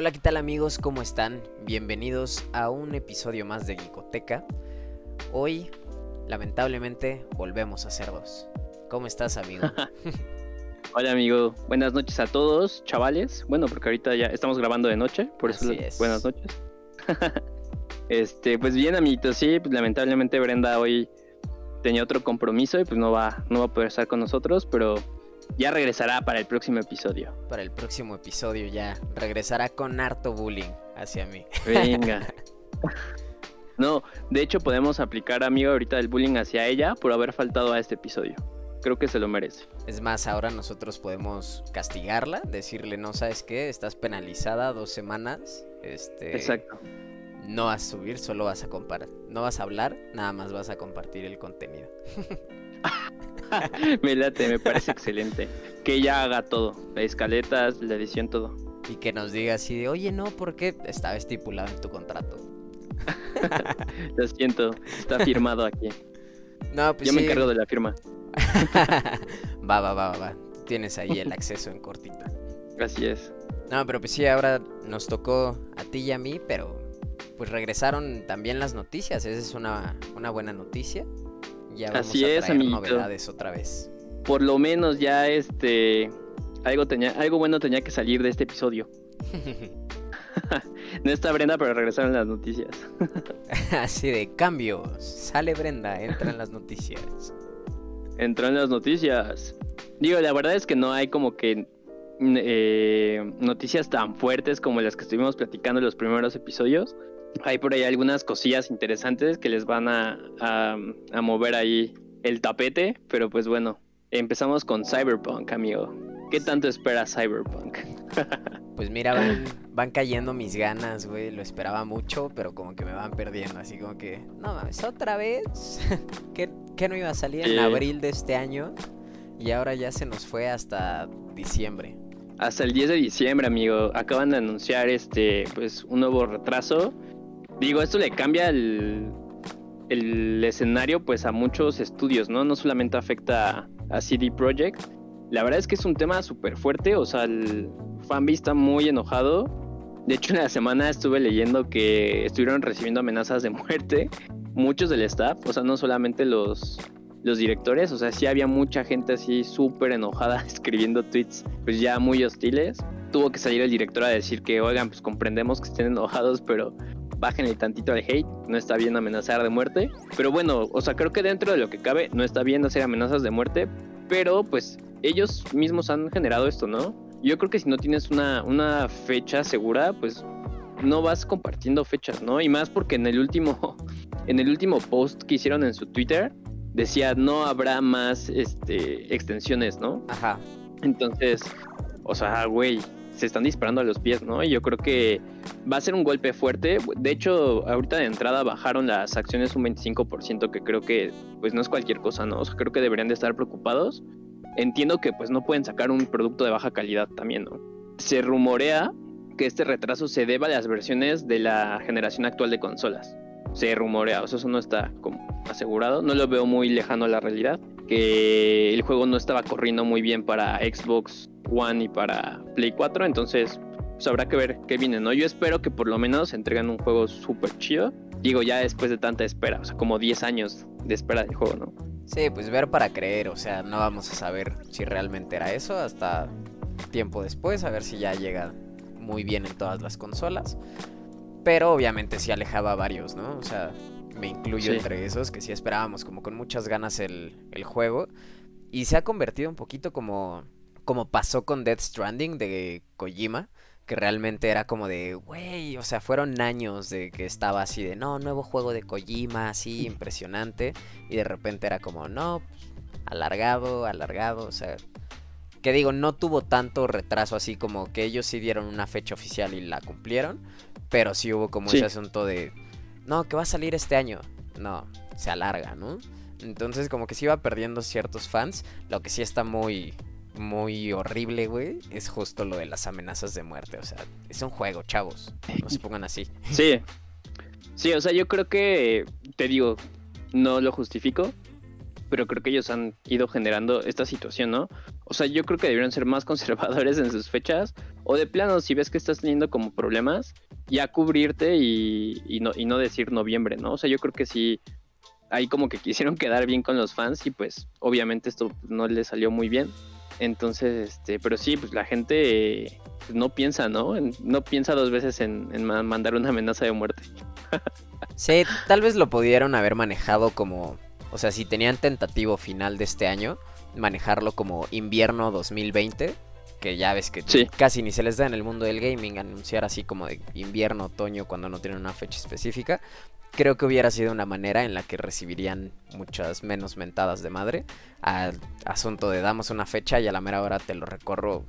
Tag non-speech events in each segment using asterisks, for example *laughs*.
Hola, ¿qué tal amigos? ¿Cómo están? Bienvenidos a un episodio más de Gicoteca. Hoy, lamentablemente, volvemos a ser dos. ¿Cómo estás, amigo? *laughs* Hola, amigo. Buenas noches a todos, chavales. Bueno, porque ahorita ya estamos grabando de noche, por eso es. buenas noches. *laughs* este, pues bien, amiguitos, sí, pues lamentablemente Brenda hoy tenía otro compromiso y pues no va, no va a poder estar con nosotros, pero ya regresará para el próximo episodio. Para el próximo episodio ya regresará con harto bullying hacia mí. Venga. *laughs* No, de hecho podemos aplicar, amigo, ahorita el bullying hacia ella por haber faltado a este episodio. Creo que se lo merece. Es más, ahora nosotros podemos castigarla, decirle, no sabes qué, estás penalizada dos semanas. Este, Exacto. No vas a subir, solo vas a compartir. No vas a hablar, nada más vas a compartir el contenido. *laughs* *laughs* me late, me parece excelente. Que ella haga todo, las escaletas, la edición, todo. Y que nos diga así de, oye, no, porque estaba estipulado en tu contrato. *laughs* Lo siento, está firmado aquí. No, pues Yo me encargo de la firma. *laughs* va, va, va, va, va. Tienes ahí el acceso en cortito. Así es. No, pero pues sí, ahora nos tocó a ti y a mí, pero pues regresaron también las noticias. Esa es una, una buena noticia. Ya vamos Así a es, amiguito. novedades otra vez. Por lo menos ya este algo tenía, algo bueno tenía que salir de este episodio. *laughs* *laughs* No está Brenda, pero regresaron las noticias. *laughs* Así de cambio. Sale Brenda, entra en las noticias. Entró en las noticias. Digo, la verdad es que no hay como que eh, noticias tan fuertes como las que estuvimos platicando en los primeros episodios. Hay por ahí algunas cosillas interesantes que les van a, a, a mover ahí el tapete, pero pues bueno, empezamos con Cyberpunk, amigo. ¿Qué tanto espera Cyberpunk? *laughs* Pues mira, van, van cayendo mis ganas, güey. Lo esperaba mucho, pero como que me van perdiendo. Así como que, no mames, otra vez. *laughs* ¿Qué, qué no iba a salir en Eh. abril de este año? Y ahora ya se nos fue hasta diciembre. Hasta el 10 de diciembre, amigo. Acaban de anunciar este, pues, un nuevo retraso. Digo, esto le cambia el, el escenario, pues, a muchos estudios, ¿no? No solamente afecta a CD Projekt. La verdad es que es un tema súper fuerte. O sea, el fanbase está muy enojado. De hecho, en la semana estuve leyendo que estuvieron recibiendo amenazas de muerte. Muchos del staff, o sea, no solamente los, los directores, o sea, sí había mucha gente así súper enojada *laughs* escribiendo tweets, pues ya muy hostiles. Tuvo que salir el director a decir que, oigan, pues comprendemos que estén enojados, pero bájenle tantito al hate, no está bien amenazar de muerte. Pero bueno, o sea, creo que dentro de lo que cabe, no está bien hacer amenazas de muerte, pero pues ellos mismos han generado esto, ¿no? Yo creo que si no tienes una, una fecha segura, pues no vas compartiendo fechas, ¿no? Y más porque en el último, *laughs* en el último post que hicieron en su Twitter, decía no habrá más este, extensiones, ¿no? Ajá. Entonces, o sea, güey, se están disparando a los pies, ¿no? Y yo creo que va a ser un golpe fuerte. De hecho, ahorita de entrada bajaron las acciones un 25%, que creo que pues no es cualquier cosa, ¿no? Creo que deberían de estar preocupados. Entiendo que pues no pueden sacar un producto de baja calidad también, ¿no? Se rumorea que este retraso se deba a las versiones de la generación actual de consolas. Se rumorea, o sea, eso no está como asegurado. No lo veo muy lejano a la realidad. Que el juego no estaba corriendo muy bien para Xbox One y para Play 4. Entonces, pues habrá que ver qué viene, ¿no? Yo espero que por lo menos entreguen un juego súper chido. Digo, ya después de tanta espera, o sea, como 10 años de espera del juego, ¿no? Sí, pues ver para creer, o sea, no vamos a saber si realmente era eso hasta tiempo después, a ver si ya llega muy bien en todas las consolas. Pero obviamente sí alejaba a varios, ¿no? O sea, me incluyo Sí. entre esos que sí esperábamos como con muchas ganas el, el juego. Y se ha convertido un poquito como, como pasó con Death Stranding de Kojima. Que realmente era como de, güey, o sea, fueron años de que estaba así de, no, nuevo juego de Kojima, así impresionante. Y de repente era como, no, alargado, alargado, o sea, que digo, no tuvo tanto retraso así como que ellos sí dieron una fecha oficial y la cumplieron, pero sí hubo como Sí. ese asunto de, no, que va a salir este año, no, se alarga, ¿no? Entonces como que sí iba perdiendo ciertos fans, lo que sí está muy, muy horrible, güey, es justo lo de las amenazas de muerte, o sea, es un juego, chavos, no se pongan así. Sí. Sí, o sea, yo creo que, te digo, no lo justifico, pero creo que ellos han ido generando esta situación, ¿no? O sea, yo creo que deberían ser más *laughs* conservadores en sus fechas. O de plano, si ves que estás teniendo como problemas, ya cubrirte y, no, y no decir noviembre, ¿no? O sea, yo creo que sí, ahí como que *laughs* quisieron quedar bien con los fans y pues obviamente esto no les salió muy bien. Entonces, este, pero sí, pues la gente pues, no piensa, ¿no? No piensa dos veces en mandar una amenaza de muerte. *laughs* sí, tal vez lo pudieron haber manejado como, o sea, si tenían tentativo final de este año, manejarlo como invierno 2020, que ya ves que casi ni se les da en el mundo del gaming anunciar así como de invierno, otoño, cuando no tienen una fecha específica. Creo que hubiera sido una manera en la que recibirían muchas menos mentadas de madre al asunto de damos una fecha y a la mera hora te lo recorro,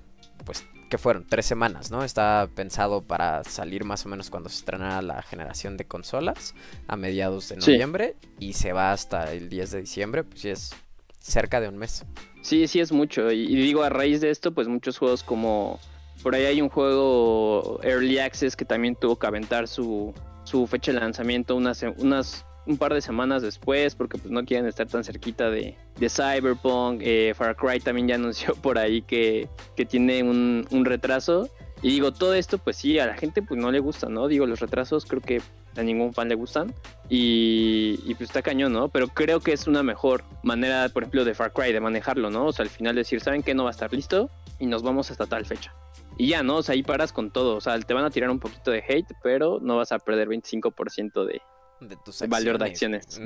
pues, que fueron? Tres semanas, ¿no? Está pensado para salir más o menos cuando se estrenara la generación de consolas, a mediados de noviembre, y se va hasta el 10 de diciembre, pues sí es cerca de un mes. Sí, sí es mucho. Y, digo, a raíz de esto, pues muchos juegos como... Por ahí hay un juego Early Access que también tuvo que aventar su, su fecha de lanzamiento unas, unas un par de semanas después, porque pues no quieren estar tan cerquita de, de Cyberpunk. Eh, Far Cry también ya *laughs* anunció por ahí que, que tiene un, un, retraso. Y digo, todo esto, pues sí, a la gente pues no le gusta, ¿no? Digo, los retrasos creo que a ningún fan le gustan. Y, pues está cañón, ¿no? Pero creo que es una mejor manera, por ejemplo, de Far Cry, de manejarlo, ¿no? O sea, al final decir, ¿saben qué? No va a estar listo y nos vamos hasta tal fecha. Y ya, ¿no? O sea, ahí paras con todo. O sea, te van a tirar un poquito de hate, pero no vas a perder 25% de, de tus valor de acciones.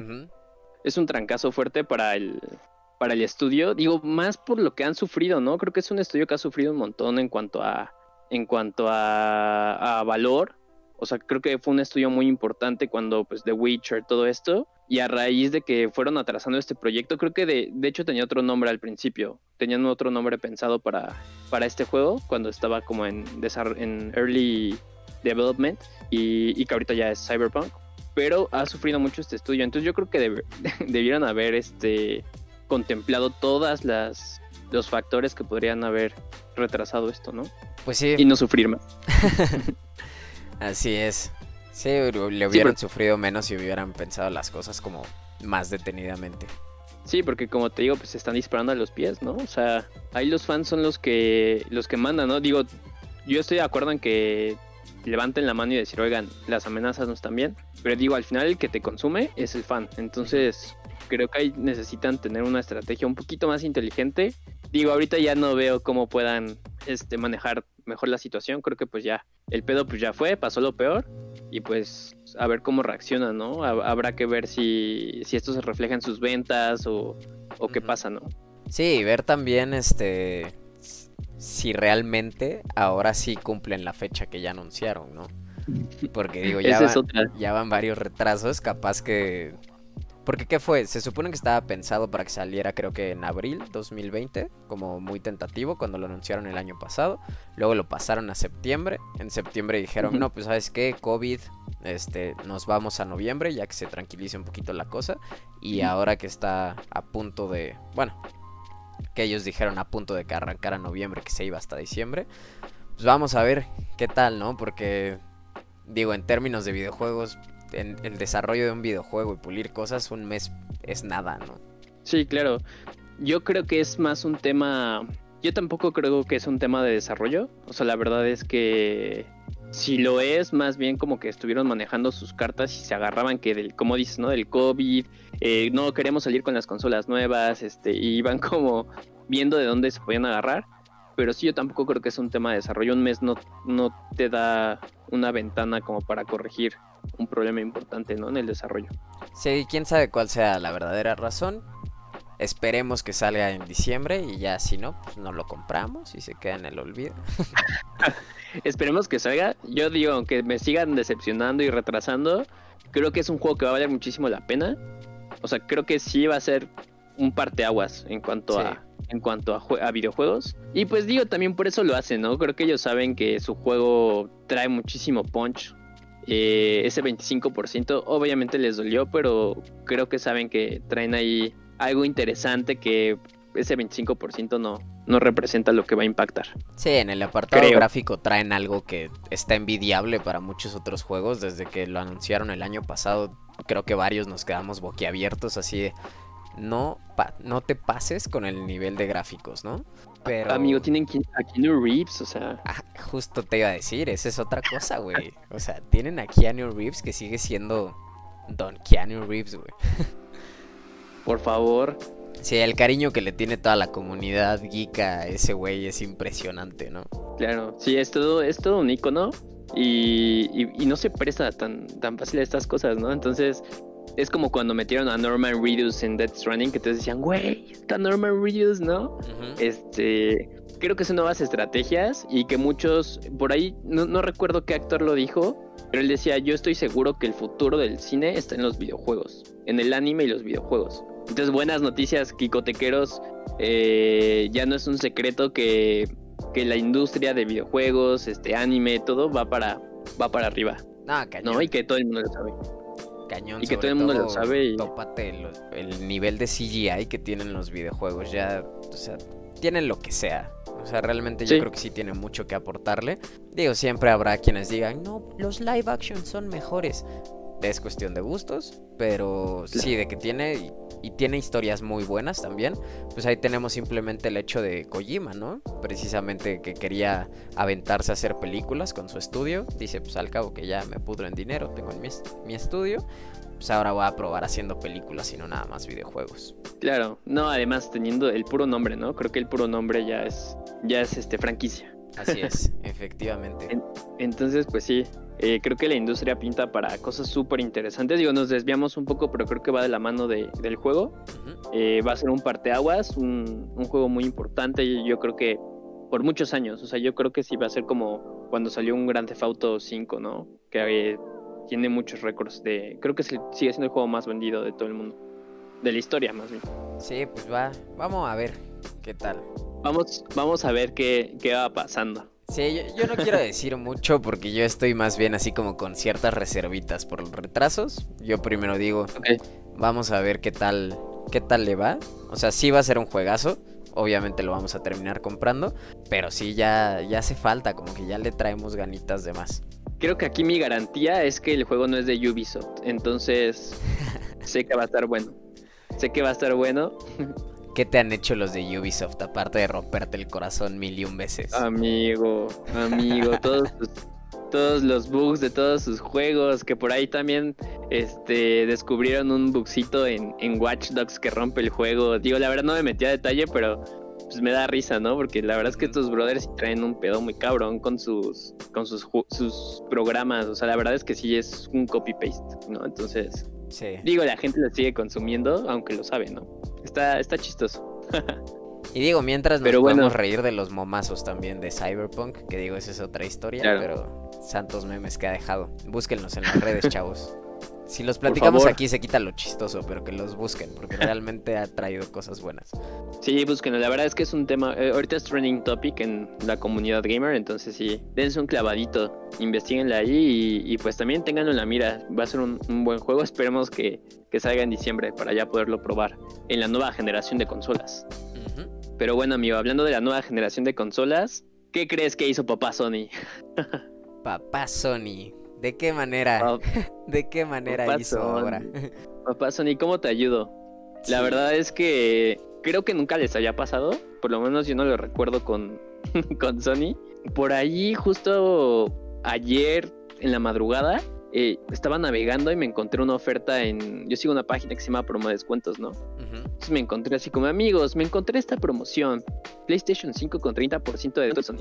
Es un trancazo fuerte para el, para el estudio. Digo, más por lo que han sufrido, ¿no? Creo que es un estudio que ha sufrido un montón en cuanto a, en cuanto a, a valor o sea, creo que fue un estudio muy importante cuando, pues, The Witcher, todo esto. Y a raíz de que fueron atrasando este proyecto, creo que de, de hecho tenía otro nombre al principio. Tenían otro nombre pensado para, para este juego cuando estaba como en, en early development y, y que ahorita ya es Cyberpunk. Pero ha sufrido mucho este estudio. Entonces yo creo que *laughs* debieron haber este, contemplado todas las los factores que podrían haber retrasado esto, ¿no? Pues sí. Y no sufrir más. *laughs* Así es. Sí, le hubieran sufrido menos si hubieran pensado las cosas como más detenidamente. Sí, porque como te digo, pues se están disparando a los pies, ¿no? O sea, ahí los fans son los que los que mandan, ¿no? Digo, yo estoy de acuerdo en que levanten la mano y decir, oigan, las amenazas no están bien. Pero digo, al final el que te consume es el fan. Entonces, creo que ahí necesitan tener una estrategia un poquito más inteligente. Digo, ahorita ya no veo cómo puedan este, manejar mejor la situación. Creo que pues ya el pedo pues ya fue, pasó lo peor y pues a ver cómo reacciona, ¿no? Habrá que ver si, si esto se refleja en sus ventas o, o qué pasa, ¿no? Sí, ver también este si realmente ahora sí cumplen la fecha que ya anunciaron, ¿no? Porque digo, ya, ya van varios retrasos, capaz que porque ¿qué fue? Se supone que estaba pensado para que saliera creo que en abril 2020, como muy tentativo cuando lo anunciaron el año pasado. Luego lo pasaron a septiembre. En septiembre dijeron, no, pues sabes qué, COVID, este, nos vamos a noviembre ya que se tranquilice un poquito la cosa. Y ahora que está a punto de, bueno, que ellos dijeron a punto de que arrancara noviembre, que se iba hasta diciembre. Pues vamos a ver qué tal, ¿no? Porque, digo, en términos de videojuegos, en el desarrollo de un videojuego y pulir cosas, un mes es nada, ¿no? Sí, claro. Yo creo que es más un tema. Yo tampoco creo que es un tema de desarrollo. O sea, la verdad es que si lo es, más bien como que estuvieron manejando sus cartas y se agarraban que del, como dices, ¿no? Del COVID, eh, no queremos salir con las consolas nuevas, este, y iban *laughs* como viendo de dónde se podían agarrar. Pero sí, yo tampoco creo que es un tema de desarrollo. Un mes no, no te da una ventana como para corregir un problema importante ¿no? en el desarrollo. Sí, quién sabe cuál sea la verdadera razón. Esperemos que salga en diciembre y ya si no, pues no lo compramos y se queda en el olvido. *laughs* Esperemos que salga. Yo digo, aunque me sigan decepcionando y retrasando, creo que es un juego que va a valer muchísimo la pena. O sea, creo que sí va a ser un parteaguas en cuanto a en cuanto a, a, videojuegos. Y pues digo, también por eso lo hacen, ¿no? Creo que ellos saben que su juego trae muchísimo punch eh, ese 25% obviamente les dolió, pero creo que saben que traen ahí algo interesante que ese 25% no, no representa lo que va a impactar. Sí, en el apartado gráfico traen algo que está envidiable para muchos otros juegos. Desde que lo anunciaron el año pasado, creo que varios nos quedamos boquiabiertos así de... no, no te pases con el nivel de gráficos, ¿no? Pero... Amigo, tienen a Keanu Reeves, o sea... Ah, justo te iba a decir, esa es otra cosa, güey. O sea, tienen a Keanu Reeves que sigue siendo Don Keanu Reeves, güey. Por favor. Sí, el cariño que le tiene toda la comunidad geek a ese güey es impresionante, ¿no? Claro, sí, es todo, es todo un icono y, y, no se presta tan, tan fácil a estas cosas, ¿no? Entonces, es como cuando metieron a Norman Reedus en Death Running, que te decían, güey, está Norman Reedus, ¿no? Este, creo que son nuevas estrategias y que muchos, por ahí, no, no, recuerdo qué actor lo dijo, pero él decía, yo estoy seguro que el futuro del cine está en los videojuegos, en el anime y los videojuegos. Entonces, buenas noticias, Kikotequeros. Eh, ya no es un secreto que, que, la industria de videojuegos, este anime, todo va para, va para arriba. Ah, cañón. ¿no? Y que todo el mundo lo sabe. Cañón. Y que todo el mundo lo sabe. Y... Tópate el, nivel de CGI que tienen los videojuegos. Ya, o sea, tienen lo que sea. O sea, realmente yo creo que sí tiene mucho que aportarle. Digo, siempre habrá quienes digan, no, los live action son mejores es cuestión de gustos, pero sí, de que tiene y, tiene historias muy buenas también. Pues ahí tenemos simplemente el hecho de Kojima, ¿no? Precisamente que quería aventarse a hacer películas con su estudio. Dice, pues al cabo que ya me pudro en dinero, tengo en mi, mi estudio. Pues ahora voy a probar haciendo películas y no nada más videojuegos. Claro, no, además teniendo el puro nombre, ¿no? Creo que el puro nombre ya es, ya es este franquicia. Así es, *laughs* efectivamente. entonces, pues sí, eh, creo que la industria pinta para cosas súper interesantes. Digo, nos desviamos un poco, pero creo que va de la mano de, del juego. Eh, va a ser un parteaguas, un, un juego muy importante. Yo creo que por muchos años, o sea, yo creo que sí va a ser como cuando salió un Grand Theft Auto 5, ¿no? Que eh, tiene muchos récords de. Creo que sigue siendo el juego más vendido de todo el mundo. De la historia, más bien. Sí, pues va. Vamos a ver qué tal. Vamos, vamos a ver qué, qué va pasando. Sí, yo, no quiero decir mucho porque yo estoy más bien así como con ciertas reservitas por los retrasos. Yo primero digo, vamos a ver qué tal, qué tal le va. O sea, sí va a ser un juegazo. Obviamente lo vamos a terminar comprando. Pero sí, ya, ya hace falta, como que ya le traemos ganitas de más. Creo que aquí mi garantía es que el juego no es de Ubisoft. Entonces, *laughs* sé que va a estar bueno. Sé que va a estar bueno. ¿Qué te han hecho los de Ubisoft aparte de romperte el corazón mil y un veces? Amigo, amigo, *laughs* todos, todos los bugs de todos sus juegos, que por ahí también este, descubrieron un bugcito en, en Watch Dogs que rompe el juego. Digo, la verdad no me metí a detalle, pero pues me da risa, ¿no? Porque la verdad es que estos brothers traen un pedo muy cabrón con sus con sus, sus programas. O sea, la verdad es que sí es un copy-paste, ¿no? Entonces, Digo, la gente lo sigue consumiendo, aunque lo sabe, ¿no? Está, está chistoso. y digo, mientras nos podemos reír de los momazos también de Cyberpunk, que digo, esa es otra historia, pero santos memes que ha dejado. Búsquenlos en las redes, chavos. Si los platicamos aquí se quita lo chistoso, pero que los busquen, porque *laughs* realmente ha traído cosas buenas. Sí, búsquenlo. La verdad es que es un tema. Eh, ahorita es trending topic en la comunidad gamer, entonces sí, dense un clavadito, investiguenla ahí y, pues también tenganlo en la mira. Va a ser un, buen juego. Esperemos que, salga en diciembre para ya poderlo probar en la nueva generación de consolas. Pero bueno, amigo, hablando de la nueva generación de consolas, ¿qué crees que hizo papá Sony? *laughs* papá Sony. ¿De qué manera? *laughs* ¿De qué manera hizo ahora? Papá Sony, ¿cómo te ayudo? La verdad es que creo que nunca les haya pasado, por lo menos yo no lo recuerdo con, *laughs* con Sony. Por allí, justo ayer en la madrugada, eh, estaba navegando y me encontré una oferta en. Yo sigo una página que se llama Promo Descuentos, ¿no? Entonces me encontré así como amigos, me encontré esta promoción: PlayStation 5 con 30% de Sony.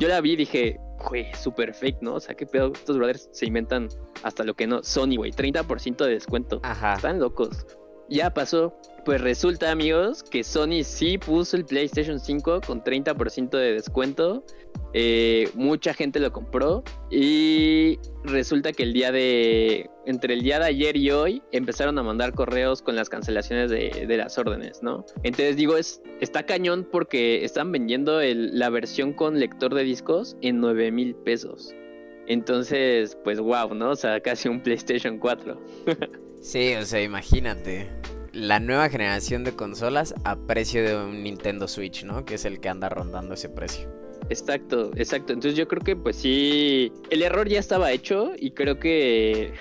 Yo la vi y dije, güey, super fake, ¿no? O sea, qué pedo, estos brothers se inventan hasta lo que no. Sony, güey, 30% de descuento. Ajá. Están locos. Ya pasó. Pues resulta, amigos, que Sony sí puso el PlayStation 5 con 30% de descuento. Eh, mucha gente lo compró y resulta que el día de entre el día de ayer y hoy empezaron a mandar correos con las cancelaciones de, las órdenes, ¿no? Entonces digo, es, está cañón porque están vendiendo la versión con lector de discos en 9 mil pesos. Entonces, pues wow, ¿no? O sea, casi un PlayStation 4. *laughs* sí, o sea, imagínate. La nueva generación de consolas a precio de un Nintendo Switch, ¿no? Que es el que anda rondando ese precio. Exacto, exacto. Entonces yo creo que pues sí, el error ya estaba hecho y creo que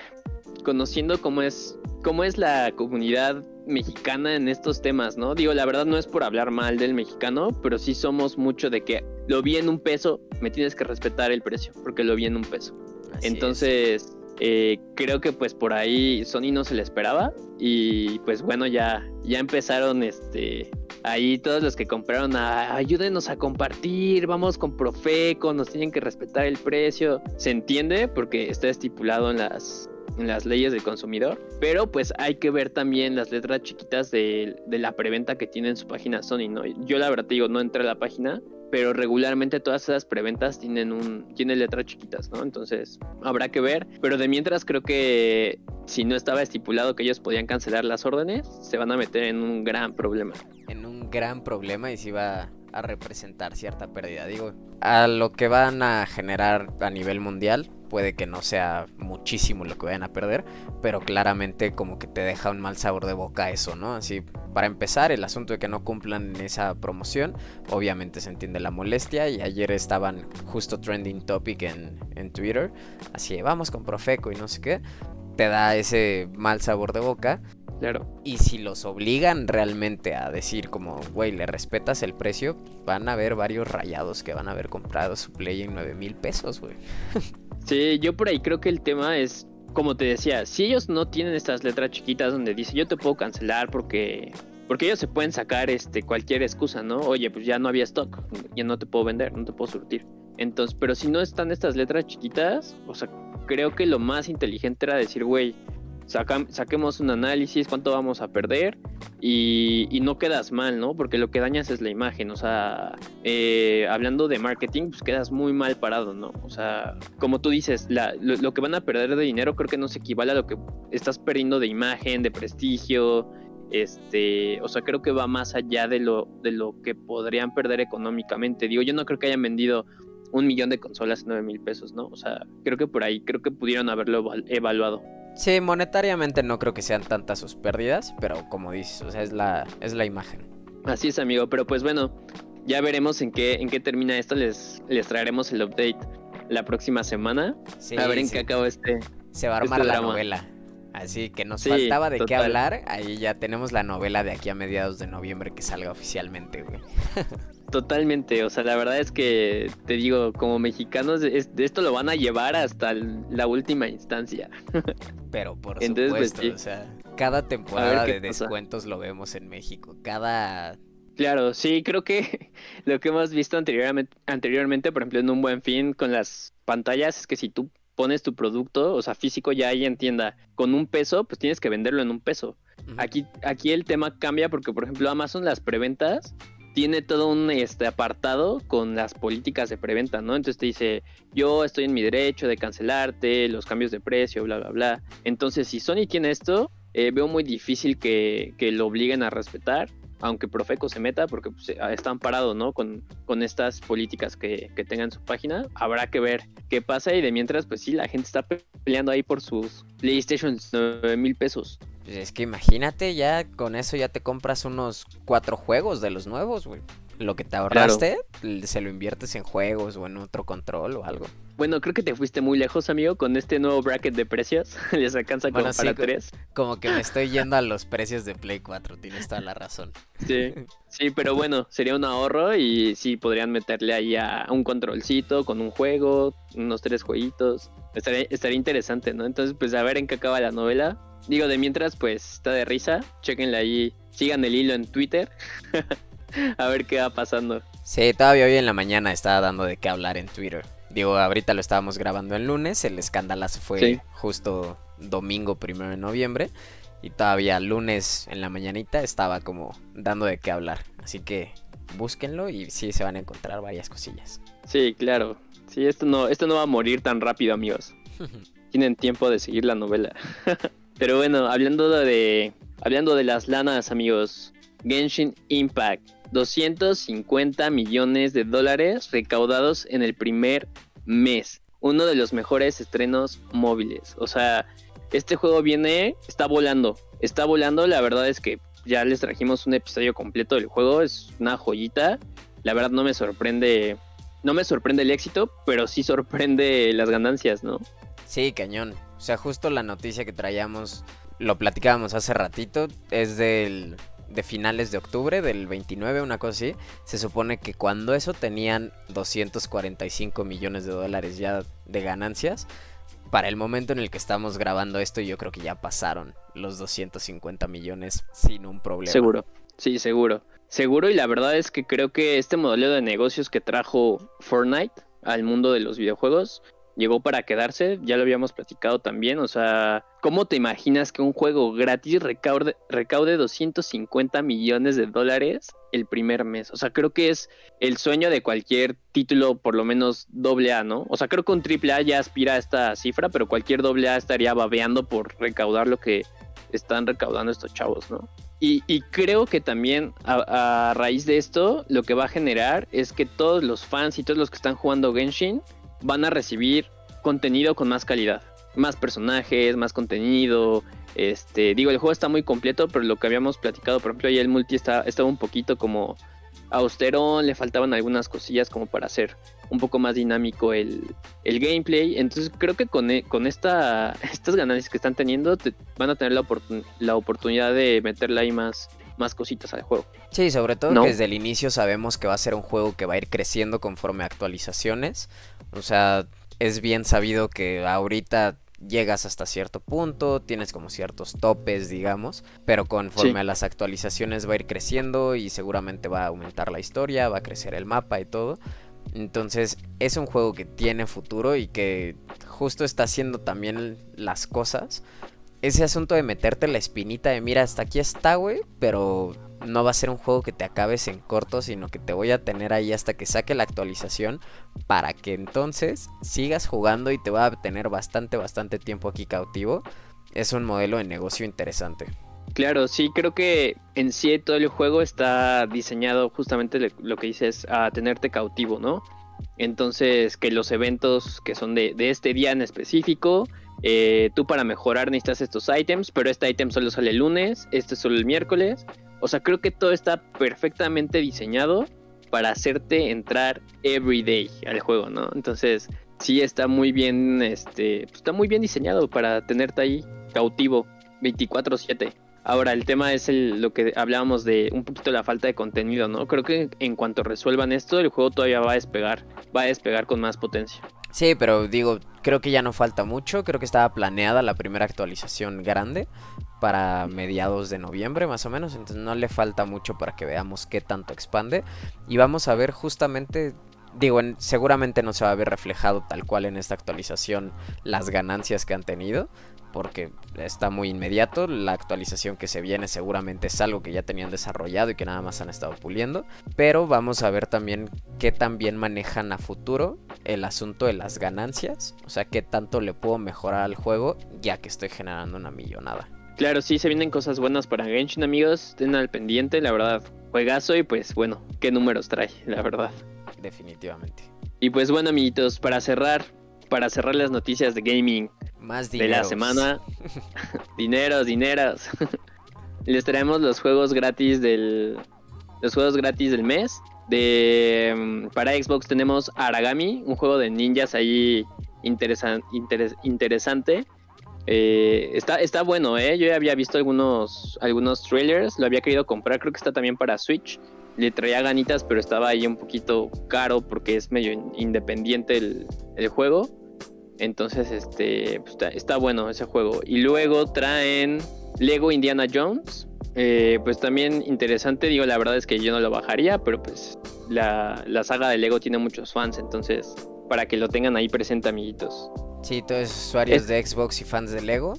conociendo cómo es, cómo es la comunidad mexicana en estos temas, ¿no? Digo, la verdad no es por hablar mal del mexicano, pero sí somos mucho de que lo vi en un peso, me tienes que respetar el precio, porque lo vi en un peso. Entonces, eh, creo que pues por ahí Sony no se le esperaba y pues bueno, ya, ya empezaron este... Ahí todos los que compraron, a, ayúdenos a compartir, vamos con Profeco, nos tienen que respetar el precio. Se entiende porque está estipulado en las, en las leyes del consumidor, pero pues hay que ver también las letras chiquitas de, de la preventa que tiene en su página Sony, ¿no? Yo la verdad digo, no entré a la página, pero regularmente todas esas preventas tienen un tienen letras chiquitas, ¿no? Entonces, habrá que ver, pero de mientras creo que si no estaba estipulado que ellos podían cancelar las órdenes, se van a meter en un gran problema. En un gran problema y se va a representar cierta pérdida. Digo, a lo que van a generar a nivel mundial, puede que no sea muchísimo lo que vayan a perder, pero claramente como que te deja un mal sabor de boca eso, ¿no? Así, para empezar, el asunto de que no cumplan esa promoción, obviamente se entiende la molestia y ayer estaban justo trending topic en, en Twitter, así, vamos con Profeco y no sé qué, te da ese mal sabor de boca. Claro. Y si los obligan realmente a decir como, güey, le respetas el precio, van a haber varios rayados que van a haber comprado su play en 9 mil pesos, güey. Sí, yo por ahí creo que el tema es, como te decía, si ellos no tienen estas letras chiquitas donde dice yo te puedo cancelar porque porque ellos se pueden sacar este cualquier excusa, ¿no? Oye, pues ya no había stock, ya no te puedo vender, no te puedo surtir. Entonces, pero si no están estas letras chiquitas, o sea, creo que lo más inteligente era decir, güey, saquemos un análisis, cuánto vamos a perder y, no quedas mal, ¿no? Porque lo que dañas es la imagen, o sea, eh, hablando de marketing, pues quedas muy mal parado, ¿no? O sea, como tú dices, lo, que van a perder de dinero creo que no se equivale a lo que estás perdiendo de imagen, de prestigio, este, o sea, creo que va más allá de lo, de lo que podrían perder económicamente. Digo, yo no creo que hayan vendido un millón de consolas en 9 mil pesos, ¿no? O sea, creo que por ahí, creo que pudieron haberlo evaluado. Sí, monetariamente no creo que sean tantas sus pérdidas, pero como dices, o sea, es la, es la imagen. Así es, amigo, pero pues bueno, ya veremos en qué, en qué termina esto, les, les traeremos el update la próxima semana. a ver en qué acaba este. Se va a armar este la novela. Así que nos faltaba de qué hablar. Ahí ya tenemos la novela de aquí a mediados de noviembre que salga oficialmente, güey. *laughs* Totalmente, o sea, la verdad es que te digo, como mexicanos, esto lo van a llevar hasta la última instancia. *laughs* Pero por pues, supuesto, o sea, cada temporada de descuentos lo vemos en México, cada... Claro, sí, creo que *laughs* lo que hemos visto anteriormente, anteriormente, por ejemplo, en un buen fin con las pantallas, es que si tú pones tu producto, o sea, físico ya ahí en tienda, con un peso, pues tienes que venderlo en un peso. Aquí, aquí el tema cambia porque, por ejemplo, Amazon las preventas tiene todo un este, apartado con las políticas de preventa, ¿no? Entonces te dice, yo estoy en mi derecho de cancelarte, los cambios de precio, bla, bla, bla. Entonces, si Sony tiene esto, eh, veo muy difícil que, que, lo obliguen a respetar, aunque Profeco se meta, porque pues, están parados, ¿no? Con, con estas políticas que, que tengan su página. Habrá que ver qué pasa y de mientras, pues sí, la gente está peleando ahí por sus PlayStation 9 mil pesos. Pues es que imagínate, ya con eso ya te compras unos cuatro juegos de los nuevos, güey. Lo que te ahorraste, se lo inviertes en juegos o en otro control o algo. Bueno, creo que te fuiste muy lejos, amigo, con este nuevo bracket de precios. *laughs* Les alcanza como para tres. Como que me estoy yendo a *laughs* los precios de Play 4, tienes toda la razón. Sí, sí, pero bueno, sería un ahorro y sí podrían meterle ahí a un controlcito con un juego, unos tres jueguitos. Estaría, estaría interesante, ¿no? Entonces, pues a ver en qué acaba la novela. Digo, de mientras, pues está de risa. Chequenla ahí. Sigan el hilo en Twitter. *laughs* a ver qué va pasando. Sí, todavía hoy en la mañana estaba dando de qué hablar en Twitter. Digo, ahorita lo estábamos grabando el lunes. El escandalazo fue justo domingo primero de noviembre. Y todavía lunes en la mañanita estaba como dando de qué hablar. Así que búsquenlo y sí se van a encontrar varias cosillas. Sí, claro. Sí, esto no, esto no va a morir tan rápido, amigos. *laughs* Tienen tiempo de seguir la novela. *laughs* Pero bueno, hablando de hablando de las lanas, amigos, Genshin Impact, 250 millones de dólares recaudados en el primer mes. Uno de los mejores estrenos móviles. O sea, este juego viene, está volando, está volando. La verdad es que ya les trajimos un episodio completo del juego, es una joyita. La verdad no me sorprende, no me sorprende el éxito, pero sí sorprende las ganancias, ¿no? Sí, cañón. O sea, justo la noticia que traíamos, lo platicábamos hace ratito, es del de finales de octubre, del 29, una cosa así. Se supone que cuando eso tenían 245 millones de dólares ya de ganancias. Para el momento en el que estamos grabando esto, yo creo que ya pasaron los 250 millones sin un problema. Seguro, sí, seguro. Seguro y la verdad es que creo que este modelo de negocios que trajo Fortnite al mundo de los videojuegos llegó para quedarse, ya lo habíamos platicado también, o sea, ¿cómo te imaginas que un juego gratis recaude, recaude 250 millones de dólares el primer mes? O sea, creo que es el sueño de cualquier título, por lo menos doble ¿no? O sea, creo que un triple ya aspira a esta cifra, pero cualquier doble estaría babeando por recaudar lo que están recaudando estos chavos, ¿no? Y, creo que también a, a raíz de esto, lo que va a generar es que todos los fans y todos los que están jugando Genshin van a recibir contenido con más calidad. Más personajes, más contenido. Este, digo, el juego está muy completo, pero lo que habíamos platicado, por ejemplo, ahí el multi está, estaba un poquito como austerón, le faltaban algunas cosillas como para hacer un poco más dinámico el, gameplay. Entonces creo que con, e, con esta, *laughs* estas ganancias que están teniendo van a tener la, la oportunidad de meterle ahí más, más cositas al juego. Sí, sobre todo que desde el inicio sabemos que va a ser un juego que va a ir creciendo conforme a actualizaciones. O sea, es bien sabido que ahorita llegas hasta cierto punto, tienes como ciertos topes, digamos, pero conforme a las actualizaciones va a ir creciendo y seguramente va a aumentar la historia, va a crecer el mapa y todo. Entonces es un juego que tiene futuro y que justo está haciendo también las cosas ese asunto de meterte la espinita de mira, hasta aquí está, güey, pero no va a ser un juego que te acabes en corto, sino que te voy a tener ahí hasta que saque la actualización para que entonces sigas jugando y te va a tener bastante, bastante tiempo aquí cautivo. Es un modelo de negocio interesante. Claro, sí, creo que en sí todo el juego está diseñado justamente lo que dices a tenerte cautivo, ¿no? Entonces, que los eventos que son de, de este día en específico, eh, tú para mejorar necesitas estos ítems, pero este ítem solo sale el lunes, este solo el miércoles. O sea, creo que todo está perfectamente diseñado para hacerte entrar every day al juego, ¿no? Entonces, sí está muy bien, este, pues, está muy bien diseñado para tenerte ahí cautivo 24/7. Ahora, el tema es lo que hablábamos de un poquito la falta de contenido, ¿no? Creo que en cuanto resuelvan esto, el juego todavía va a despegar, va a despegar con más potencia. Sí, pero digo, creo que ya no falta mucho. Creo que estaba planeada la primera actualización grande para mediados de noviembre más o menos. Entonces no le falta mucho para que veamos qué tanto expande. Y vamos a ver justamente, digo, seguramente no se va a ver reflejado tal cual en esta actualización las ganancias que han tenido porque está muy inmediato. La actualización que se viene seguramente es algo que ya tenían desarrollado y que nada más han estado puliendo. Pero vamos a ver también qué también manejan a futuro el asunto de las ganancias. O sea, qué tanto le puedo mejorar al juego ya que estoy generando una millonada. Claro, sí, se vienen cosas buenas para Genshin, amigos. Estén al pendiente, la verdad. Juegazo y pues bueno, qué números trae, la verdad. Definitivamente. Y pues bueno, amiguitos, para cerrar, para cerrar las noticias de gaming Más de la semana. *laughs* dineros, dineros. *laughs* Les traemos los juegos gratis del. Los juegos gratis del mes. De, mm, para Xbox tenemos Aragami, un juego de ninjas ahí interesante. Eh, está, está bueno, ¿eh? Yo ya había visto algunos, algunos trailers, lo había querido comprar, creo que está también para Switch. Le traía ganitas, pero estaba ahí un poquito caro porque es medio independiente el, el juego. Entonces, este, pues, está, bueno ese juego. Y luego traen Lego Indiana Jones. Eh, pues también interesante, digo, la verdad es que yo no lo bajaría, pero pues la, saga de Lego tiene muchos fans, entonces para que lo tengan ahí presente, amiguitos. Sí, todos usuarios de Xbox y fans de Lego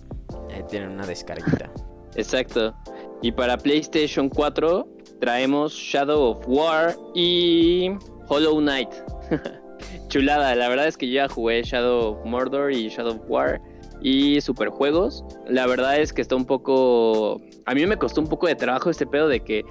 eh, tienen una descarguita. *laughs* Exacto. Y para PlayStation 4 traemos Shadow of War y Hollow Knight. *laughs* chulada. La verdad es que yo ya jugué Shadow of Mordor y Shadow of War y superjuegos. La verdad es que está un poco. A mí me costó un poco de trabajo este pedo de que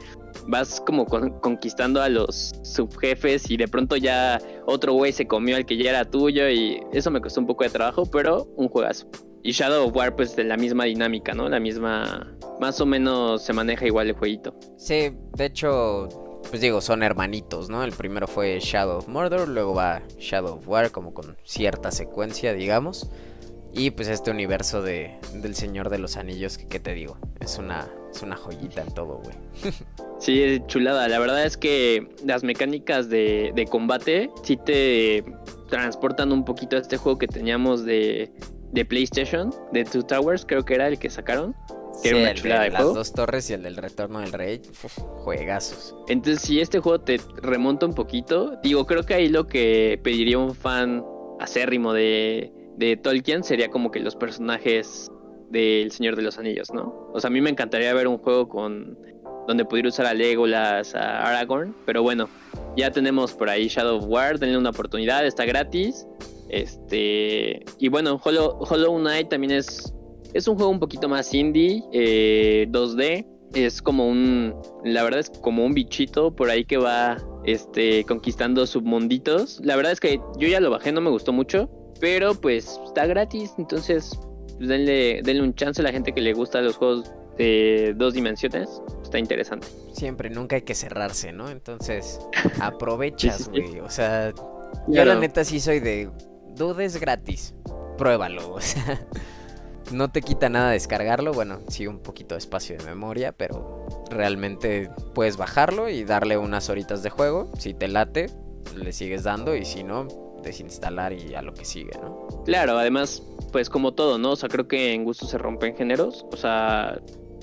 vas como conquistando a los subjefes y de pronto ya otro güey se comió al que ya era tuyo y eso me costó un poco de trabajo, pero un juegazo. Y Shadow of War, pues de la misma dinámica, ¿no? La misma. Más o menos se maneja igual el jueguito. Sí, de hecho, pues digo, son hermanitos, ¿no? El primero fue Shadow of Mordor, luego va Shadow of War, como con cierta secuencia, digamos. Y pues este universo de, del Señor de los Anillos, que qué te digo, es una, es una joyita en todo, güey. *laughs* Sí, chulada. La verdad es que las mecánicas de, de combate sí te transportan un poquito a este juego que teníamos de, de PlayStation, de Two Towers, creo que era el que sacaron. Que Sí, era una el de las juego. dos torres y el del retorno del rey, uf, juegazos. Entonces, si este juego te remonta un poquito, digo, creo que ahí lo que pediría un fan acérrimo de, de Tolkien sería como que los personajes del Señor de los Anillos, ¿no? O sea, a mí me encantaría ver un juego con donde pudiera usar a Legolas, a Aragorn, pero bueno, ya tenemos por ahí Shadow of War, denle una oportunidad, está gratis. Este, y bueno, Hollow, Hollow Knight también es, es un juego un poquito más indie, eh, 2D, es como un, la verdad es como un bichito por ahí que va este, conquistando submunditos. La verdad es que yo ya lo bajé, no me gustó mucho, pero pues está gratis, entonces pues, denle, denle un chance a la gente que le gusta los juegos de dos dimensiones. Está interesante. Siempre, nunca hay que cerrarse, ¿no? Entonces, *laughs* aprovechas, Sí, sí, sí. güey. O sea, yo Claro. la neta sí soy de dudes gratis. Pruébalo, o sea. No te quita nada descargarlo, bueno, sí un poquito de espacio de memoria, pero realmente puedes bajarlo y darle unas horitas de juego. Si te late, le sigues dando y si no, desinstalar y a lo que sigue, ¿no? Claro, además, pues como todo, ¿no? O sea, creo que en gusto se rompen géneros. O sea,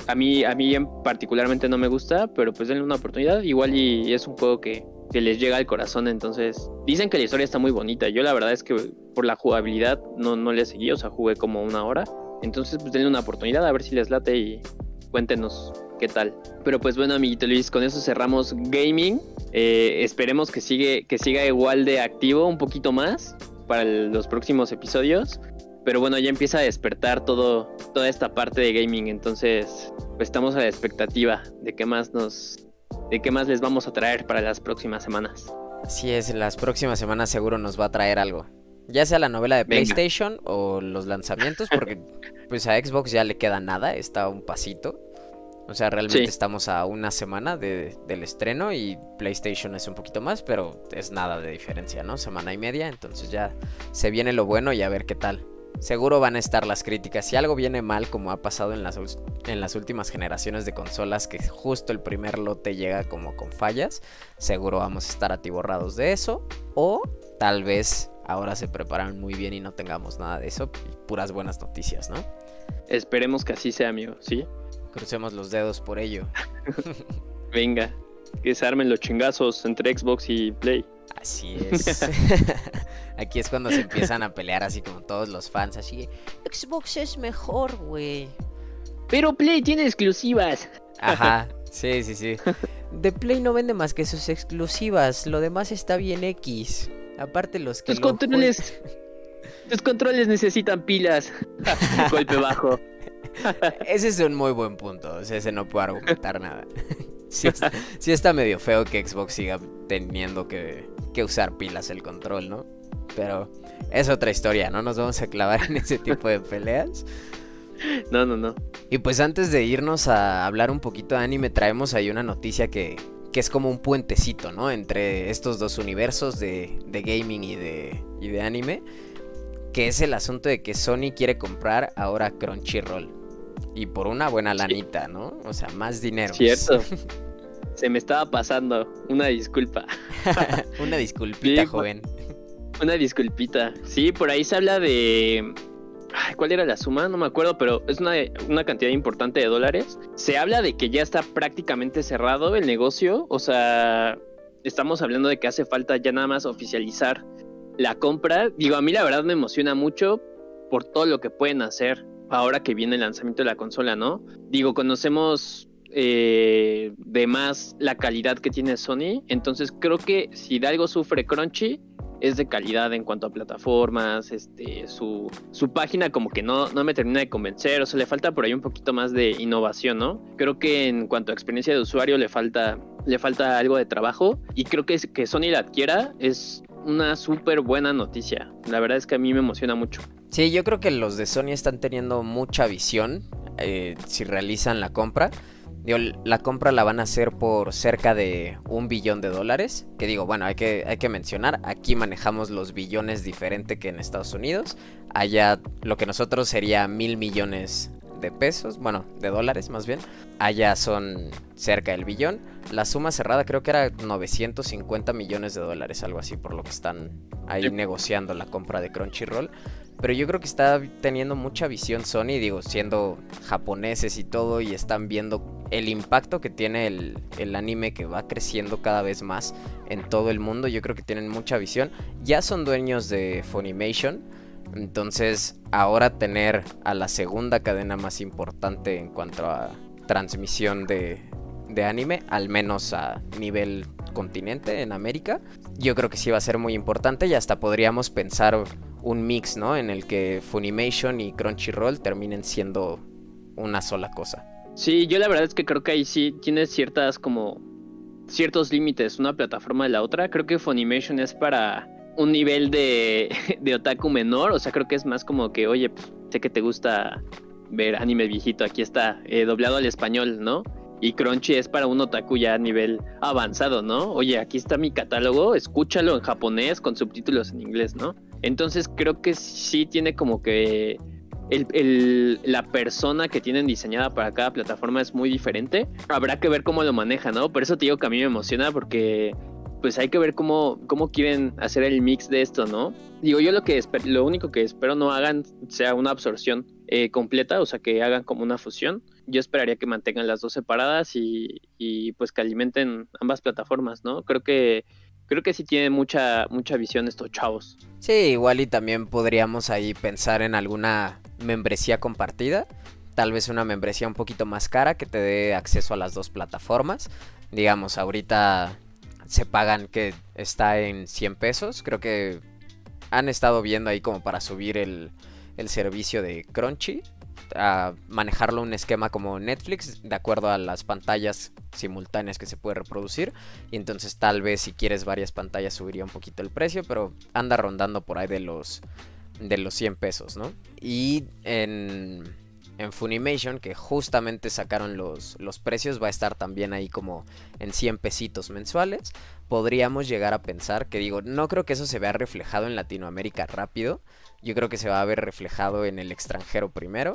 a mí, a mí en particularmente no me gusta, pero pues denle una oportunidad. Igual y, es un juego que, que les llega al corazón. Entonces, dicen que la historia está muy bonita. Yo la verdad es que por la jugabilidad no, no le seguí, o sea, jugué como una hora. Entonces, pues denle una oportunidad a ver si les late y cuéntenos qué tal. Pero pues bueno, amiguito Luis, con eso cerramos gaming. Eh, esperemos que, sigue, que siga igual de activo un poquito más para los próximos episodios. Pero bueno, ya empieza a despertar todo, toda esta parte de gaming. Entonces, pues estamos a la expectativa de qué más nos. de qué más les vamos a traer para las próximas semanas. Así es, las próximas semanas seguro nos va a traer algo. Ya sea la novela de Venga. PlayStation o los lanzamientos, porque pues a Xbox ya le queda nada, está a un pasito. O sea, realmente Sí. estamos a una semana de- del estreno y PlayStation es un poquito más, pero es nada de diferencia, ¿no? Semana y media, entonces ya se viene lo bueno y a ver qué tal. Seguro van a estar las críticas. Si algo viene mal, como ha pasado en las, en las últimas generaciones de consolas, que justo el primer lote llega como con fallas, seguro vamos a estar atiborrados de eso. O tal vez ahora se preparan muy bien y no tengamos nada de eso. puras buenas noticias, ¿no? Esperemos que así sea, amigo, ¿sí? Crucemos los dedos por ello. *laughs* Venga, que se armen los chingazos entre Xbox y Play. Así *laughs* es. *laughs* Aquí es cuando se empiezan a pelear así como todos los fans, así. Xbox es mejor, güey. Pero Play tiene exclusivas. Ajá, sí, sí, sí. De Play no vende más que sus exclusivas, lo demás está bien X. Aparte los que Tus lo controles. *laughs* Tus controles necesitan pilas. *laughs* Golpe bajo. *laughs* Ese es un muy buen punto, o sea, ese no puedo argumentar nada. Sí, es- sí está medio feo que Xbox siga teniendo que, que usar pilas el control, ¿no? Pero es otra historia, no nos vamos a clavar en ese tipo de peleas. No, no, no. Y pues antes de irnos a hablar un poquito de anime, traemos ahí una noticia que, que es como un puentecito, ¿no? Entre estos dos universos de, de gaming y de, y de anime. Que es el asunto de que Sony quiere comprar ahora Crunchyroll. Y por una buena lanita, ¿no? O sea, más dinero. Cierto. *laughs* Se me estaba pasando. Una disculpa. *laughs* una disculpita, Sí, joven. Una disculpita. Sí, por ahí se habla de. Ay, ¿Cuál era la suma? No me acuerdo, pero es una, una cantidad importante de dólares. Se habla de que ya está prácticamente cerrado el negocio. O sea, estamos hablando de que hace falta ya nada más oficializar la compra. Digo, a mí la verdad me emociona mucho por todo lo que pueden hacer ahora que viene el lanzamiento de la consola, ¿no? Digo, conocemos eh, de más la calidad que tiene Sony. Entonces creo que si de algo sufre Crunchy es de calidad en cuanto a plataformas, este, su, su página como que no, no me termina de convencer, o sea, le falta por ahí un poquito más de innovación, ¿no? Creo que en cuanto a experiencia de usuario le falta, le falta algo de trabajo y creo que que Sony la adquiera es una súper buena noticia. La verdad es que a mí me emociona mucho. Sí, yo creo que los de Sony están teniendo mucha visión eh, si realizan la compra. La compra la van a hacer por cerca de un billón de dólares. Que digo, bueno, hay que, hay que mencionar, aquí manejamos los billones diferente que en Estados Unidos. Allá lo que nosotros sería mil millones de pesos, bueno, de dólares más bien. Allá son cerca del billón. La suma cerrada creo que era 950 millones de dólares, algo así, por lo que están ahí negociando la compra de Crunchyroll. Pero yo creo que está teniendo mucha visión Sony, digo, siendo japoneses y todo, y están viendo el impacto que tiene el, el, anime que va creciendo cada vez más en todo el mundo. Yo creo que tienen mucha visión. Ya son dueños de Funimation. Entonces, ahora tener a la segunda cadena más importante en cuanto a transmisión de, anime, al menos a nivel continente en América, yo creo que sí va a ser muy importante y hasta podríamos pensar un mix, ¿no? En el que Funimation y Crunchyroll terminen siendo una sola cosa. Sí, yo la verdad es que creo que ahí sí tiene ciertas como ciertos límites una plataforma de la otra. Creo que Funimation es para un nivel de, *laughs* de otaku menor, o sea, creo que es más como que, oye, pues, sé que te gusta ver anime viejito, aquí está, eh, doblado al español, ¿no? Y Crunchy es para un otaku ya a nivel avanzado, ¿no? Oye, aquí está mi catálogo, escúchalo en japonés con subtítulos en inglés, ¿no? Entonces creo que sí tiene como que el, la persona que tienen diseñada para cada plataforma es muy diferente. Habrá que ver cómo lo maneja, ¿no? Por eso te digo que a mí me emociona porque pues hay que ver cómo, cómo quieren hacer el mix de esto, ¿no? Digo, yo lo que lo único que espero no hagan sea una absorción eh, completa, o sea, que hagan como una fusión. Yo esperaría que mantengan las dos separadas y, y pues que alimenten ambas plataformas, ¿no? Creo que creo que sí tienen mucha mucha visión estos chavos. Sí, igual y también podríamos ahí pensar en alguna membresía compartida. Tal vez una membresía un poquito más cara que te dé acceso a las dos plataformas. Digamos, ahorita se pagan que está en 100 pesos. Creo que han estado viendo ahí como para subir el, el servicio de Crunchy. A manejarlo un esquema como Netflix, de acuerdo a las pantallas simultáneas que se puede reproducir. Y entonces tal vez si quieres varias pantallas subiría un poquito el precio, pero anda rondando por ahí de los, de los 100 pesos, ¿no? Y en en Funimation, que justamente sacaron los, los precios, va a estar también ahí como en 100 pesitos mensuales. Podríamos llegar a pensar que digo, no creo que eso se vea reflejado en Latinoamérica rápido. Yo creo que se va a ver reflejado en el extranjero primero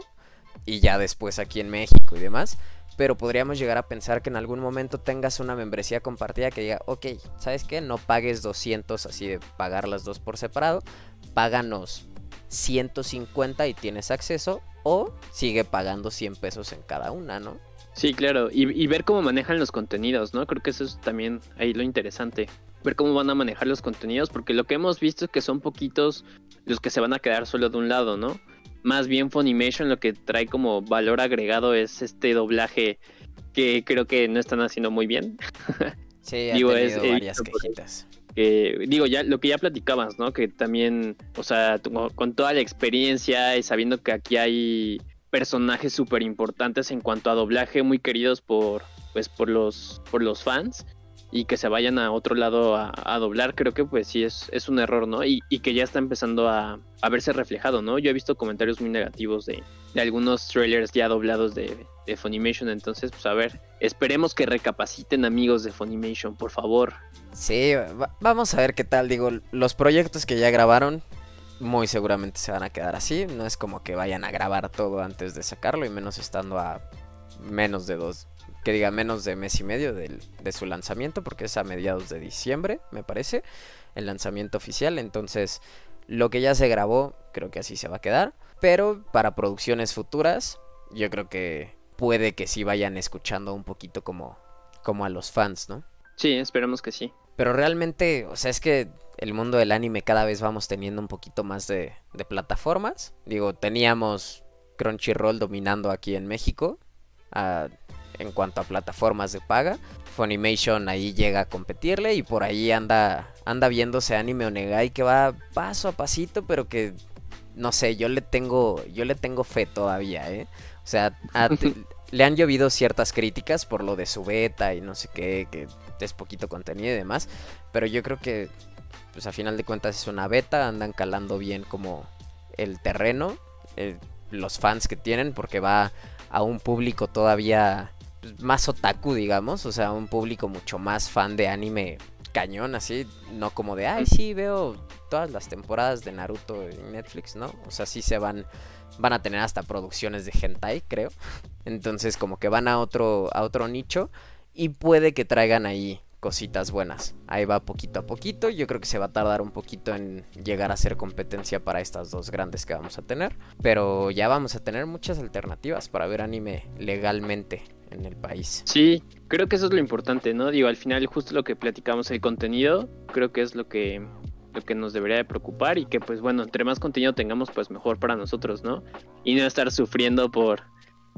y ya después aquí en México y demás. Pero podríamos llegar a pensar que en algún momento tengas una membresía compartida que diga, ok, ¿sabes qué? No pagues 200 así de pagar las dos por separado. Páganos 150 y tienes acceso o sigue pagando 100 pesos en cada una, ¿no? Sí, claro, y, ver cómo manejan los contenidos, ¿no? Creo que eso es también ahí lo interesante. Ver cómo van a manejar los contenidos, porque lo que hemos visto es que son poquitos los que se van a quedar solo de un lado, ¿no? Más bien Funimation lo que trae como valor agregado es este doblaje que creo que no están haciendo muy bien. Sí, *laughs* ha tenido varias quejitas digo, ya lo que ya platicabas, ¿no? Que también, o sea, con toda la experiencia y sabiendo que aquí hay personajes súper importantes en cuanto a doblaje, muy queridos por, pues, por los, por los fans y que se vayan a otro lado a, doblar, creo que pues sí es, es un error, ¿no? Y, que ya está empezando a, a, verse reflejado, ¿no? Yo he visto comentarios muy negativos de, de algunos trailers ya doblados de, de, Funimation, entonces pues a ver, esperemos que recapaciten amigos de Funimation, por favor. Sí, vamos a ver qué tal, digo, los proyectos que ya grabaron muy seguramente se van a quedar así, no es como que vayan a grabar todo antes de sacarlo y menos estando a menos de dos que diga menos de mes y medio de, de su lanzamiento, porque es a mediados de diciembre, me parece, el lanzamiento oficial. Entonces, lo que ya se grabó, creo que así se va a quedar. Pero para producciones futuras, yo creo que puede que sí vayan escuchando un poquito como, como a los fans, ¿no? Sí, esperemos que sí. Pero realmente, o sea, es que el mundo del anime cada vez vamos teniendo un poquito más de, de plataformas. Digo, teníamos Crunchyroll dominando aquí en México. A, en cuanto a plataformas de paga. Funimation ahí llega a competirle y por ahí anda anda viéndose anime Onegai que va paso a pasito, pero que no sé, yo le tengo yo le tengo fe todavía, ¿eh? O sea, *laughs* le han llovido ciertas críticas por lo de su beta y no sé qué, que es poquito contenido y demás, pero yo creo que pues a final de cuentas es una beta, andan calando bien como el terreno, eh, los fans que tienen porque va a un público todavía pues, más otaku, digamos, o sea, un público mucho más fan de anime cañón, así, no como de, ay, sí, veo todas las temporadas de Naruto en Netflix, ¿no? O sea, sí se van, van a tener hasta producciones de hentai, creo. *laughs* Entonces, como que van a otro, a otro nicho y puede que traigan ahí cositas buenas. Ahí va poquito a poquito. Yo creo que se va a tardar un poquito en llegar a ser competencia para estas dos grandes que vamos a tener. Pero ya vamos a tener muchas alternativas para ver anime legalmente en el país. Sí, creo que eso es lo importante, ¿no? Digo, al final justo lo que platicamos, el contenido, creo que es lo que lo que nos debería de preocupar y que pues bueno, entre más contenido tengamos pues mejor para nosotros, ¿no? Y no estar sufriendo por